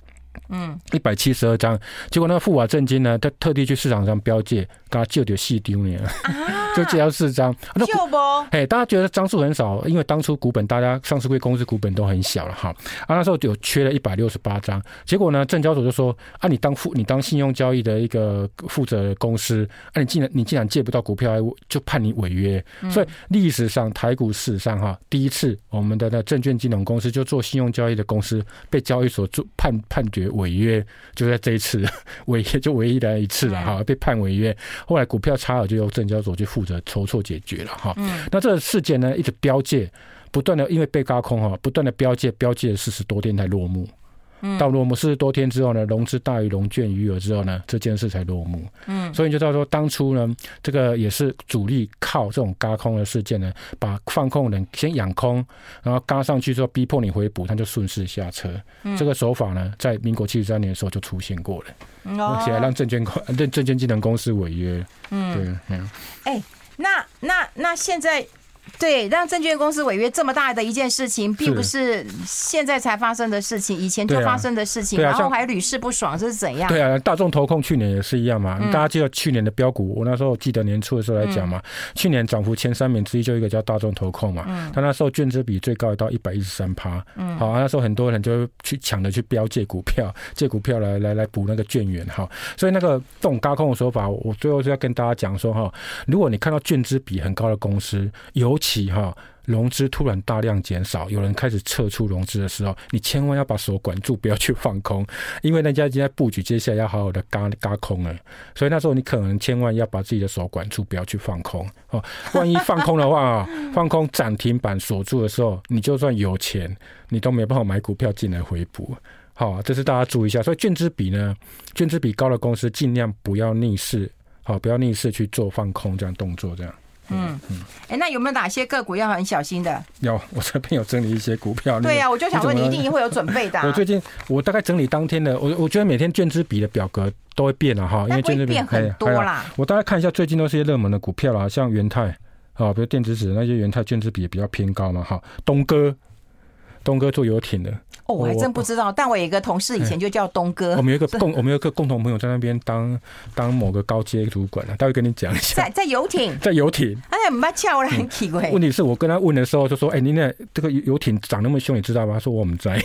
嗯，一百七十二张，结果那个富华证金呢，他特地去市场上标借，给他借掉四张呢，就借到四张，就不，哎，大家觉得张数很少，因为当初股本大家上市柜公司股本都很小了哈，啊，那时候有缺了一百六十八张，结果呢，证交所就说，啊，你当负，你当信用交易的一个负责公司，啊，你既然你既然借不到股票，就判你违约，所以历史上台股史上哈，第一次我们的那证券金融公司就做信用交易的公司被交易所做判判决。违约就在这一次，违约就唯一的一次了哈，被判违约。后来股票差额就由证交所去负责筹措解决了哈。那这个事件呢，一直标界，不断的因为被高空哈，不断的标界，标界了四十多天才落幕。到落幕四十多天之后呢，融资大于融券余额之后呢，这件事才落幕。嗯，所以你就知道说，当初呢，这个也是主力靠这种轧空的事件呢，把放空人先养空，然后嘎上去之后逼迫你回补，他就顺势下车。嗯，这个手法呢，在民国七十三年的时候就出现过了，而且还让证券公让证券金融公司违约。嗯，对，嗯。哎，那那那现在。对，让证券公司违约这么大的一件事情，并不是现在才发生的事情，以前就发生的事情，然后还屡试不爽，这是怎样？对啊，大众投控去年也是一样嘛。大家记得去年的标股，我那时候记得年初的时候来讲嘛，去年涨幅前三名之一就一个叫大众投控嘛，嗯他那时候券资比最高到一百一十三趴，嗯好，那时候很多人就去抢着去标借股票，借股票来来来补那个券源哈。所以那个这种轧空的手法，我最后是要跟大家讲说哈，如果你看到券资比很高的公司，尤其哈，融资突然大量减少，有人开始撤出融资的时候，你千万要把手管住，不要去放空，因为人家已经在布局，接下来要好好的嘎嘎空了。所以那时候你可能千万要把自己的手管住，不要去放空哦。万一放空的话，放空涨停板锁住的时候，你就算有钱，你都没办法买股票进来回补。好，这是大家注意一下。所以券资比呢，券资比高的公司尽量不要逆势，好，不要逆势去做放空这样动作，这样。嗯嗯，哎，那有没有哪些个股要很小心的？有，我这边有整理一些股票。对呀，我就想说你一定会有准备的。我最近我大概整理当天的，我我觉得每天券资比的表格都会变了哈，因为券资比很多啦。我大概看一下最近都是些热门的股票啦，像元泰啊，比如电子纸那些元泰券资比也比较偏高嘛哈。东哥，东哥做游艇的。哦，我还真不知道，但我有一个同事以前就叫东哥。我们有一个共，我们有一个共同朋友在那边当当某个高阶主管啊，待会跟你讲一下。在在游艇，在游艇。哎呀，没巧了，很奇怪。问题是我跟他问的时候，就说：“哎，你那这个游艇长那么凶，你知道吗？”他说：“我们在。”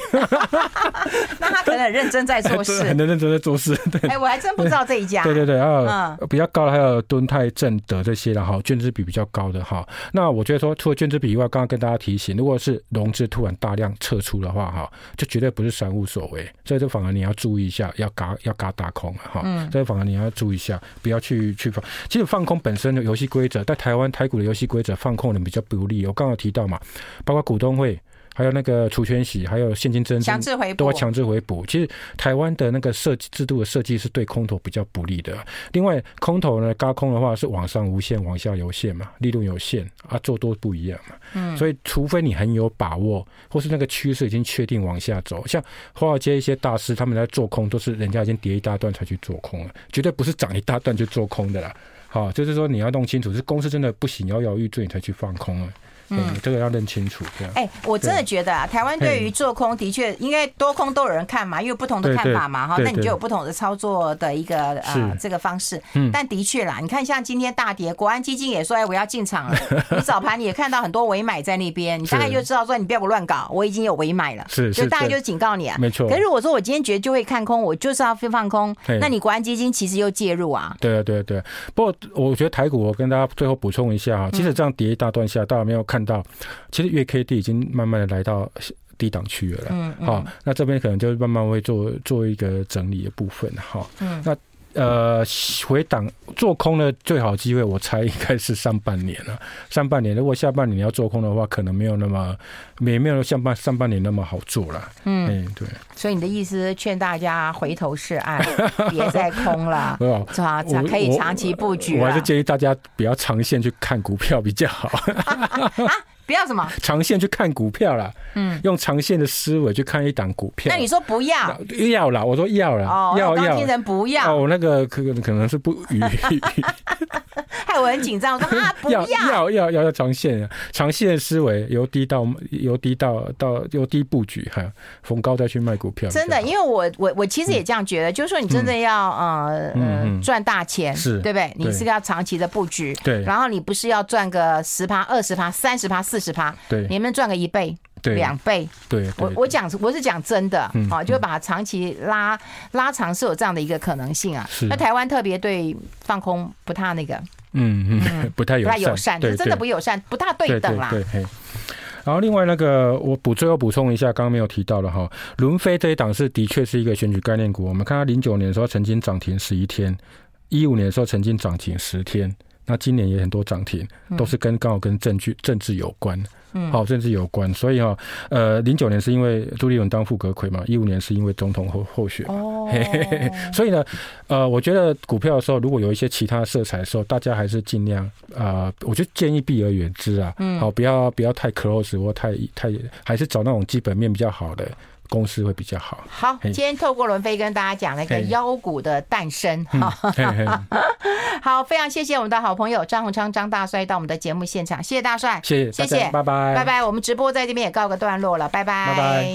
那他可能很认真在做事，很认真在做事。对，哎，我还真不知道这一家。对对对，还有比较高的还有敦泰、正德这些的哈，券资比比较高的哈。那我觉得说，除了券资比以外，刚刚跟大家提醒，如果是融资突然大量撤出的话哈，就绝对不是散。无所谓，所以这反而你要注意一下，要嘎要嘎大空哈。嗯，这反而你要注意一下，不要去去放。其实放空本身的游戏规则，在台湾台股的游戏规则，放空人比较不利。我刚刚提到嘛，包括股东会。还有那个除权息，还有现金增资，都要强制回补。其实台湾的那个设计制度的设计是对空头比较不利的。另外，空头呢，高空的话是往上无限，往下有限嘛，力度有限啊，做多不一样嘛。嗯，所以除非你很有把握，或是那个趋势已经确定往下走，像华尔街一些大师他们在做空，都是人家已经跌一大段才去做空了，绝对不是涨一大段就做空的啦。好，就是说你要弄清楚，是公司真的不行，摇摇欲坠，你才去放空了。嗯，这个要认清楚。这样，哎，我真的觉得啊，台湾对于做空的确，应该多空都有人看嘛，因为不同的看法嘛，哈，那你就有不同的操作的一个呃这个方式。嗯，但的确啦，你看像今天大跌，国安基金也说哎我要进场了，你早盘你也看到很多围买在那边，你大概就知道说你不要不乱搞，我已经有围买了，是，所以大概就是警告你啊，没错。可是如果说我今天觉得就会看空，我就是要非放空，那你国安基金其实又介入啊。对啊，对啊，对。不过我觉得台股，我跟大家最后补充一下啊，其实这样跌一大段下，大家没有看到。其实月 K D 已经慢慢的来到低档区了，嗯，好，那这边可能就慢慢会做做一个整理的部分，哈，嗯，那呃，回档做空的最好机会，我猜应该是上半年了。上半年如果下半年要做空的话，可能没有那么没没有像半上半年那么好做了。嗯，对。所以你的意思劝大家回头是岸，别再空了，是吧？可以长期布局我。我还是建议大家比较长线去看股票比较好。不要什么长线去看股票啦，嗯，用长线的思维去看一档股票。那你说不要？要啦，我说要啦，哦、要要。听人不要。哦，那个可可能是不语。害我很紧张，我说啊，不要要要要要长线，长线的思维由低到由低到到由低布局哈，逢高再去卖股票。真的，因为我我我其实也这样觉得，就是说你真的要呃嗯赚大钱，是对不对？你是个要长期的布局，对。然后你不是要赚个十趴、二十趴、三十趴、四。四十趴，对，你们赚个一倍、两倍，对，我我讲我是讲真的，啊，就把它长期拉拉长是有这样的一个可能性啊。那台湾特别对放空不太那个，嗯嗯，不太友不太友善，是真的不友善，不大对等啦。对，然后另外那个我补最后补充一下，刚刚没有提到的哈，伦飞这一档是的确是一个选举概念股。我们看它零九年的时候曾经涨停十一天，一五年的时候曾经涨停十天。那今年也很多涨停，都是跟刚好跟政治政治有关，嗯，好，政治有关，所以哈，呃，零九年是因为朱立伦当副阁魁嘛，一五年是因为总统候候选，哦，所以呢，呃，我觉得股票的时候，如果有一些其他色彩的时候，大家还是尽量啊、呃，我就建议避而远之啊，嗯，好，不要不要太 close 或太太，还是找那种基本面比较好的。公司会比较好。好，今天透过伦飞跟大家讲了一个妖股的诞生。哈。好，非常谢谢我们的好朋友张洪昌张大帅到我们的节目现场，谢谢大帅，谢谢谢谢，拜拜。拜拜，我们直播在这边也告个段落了，拜拜。拜拜。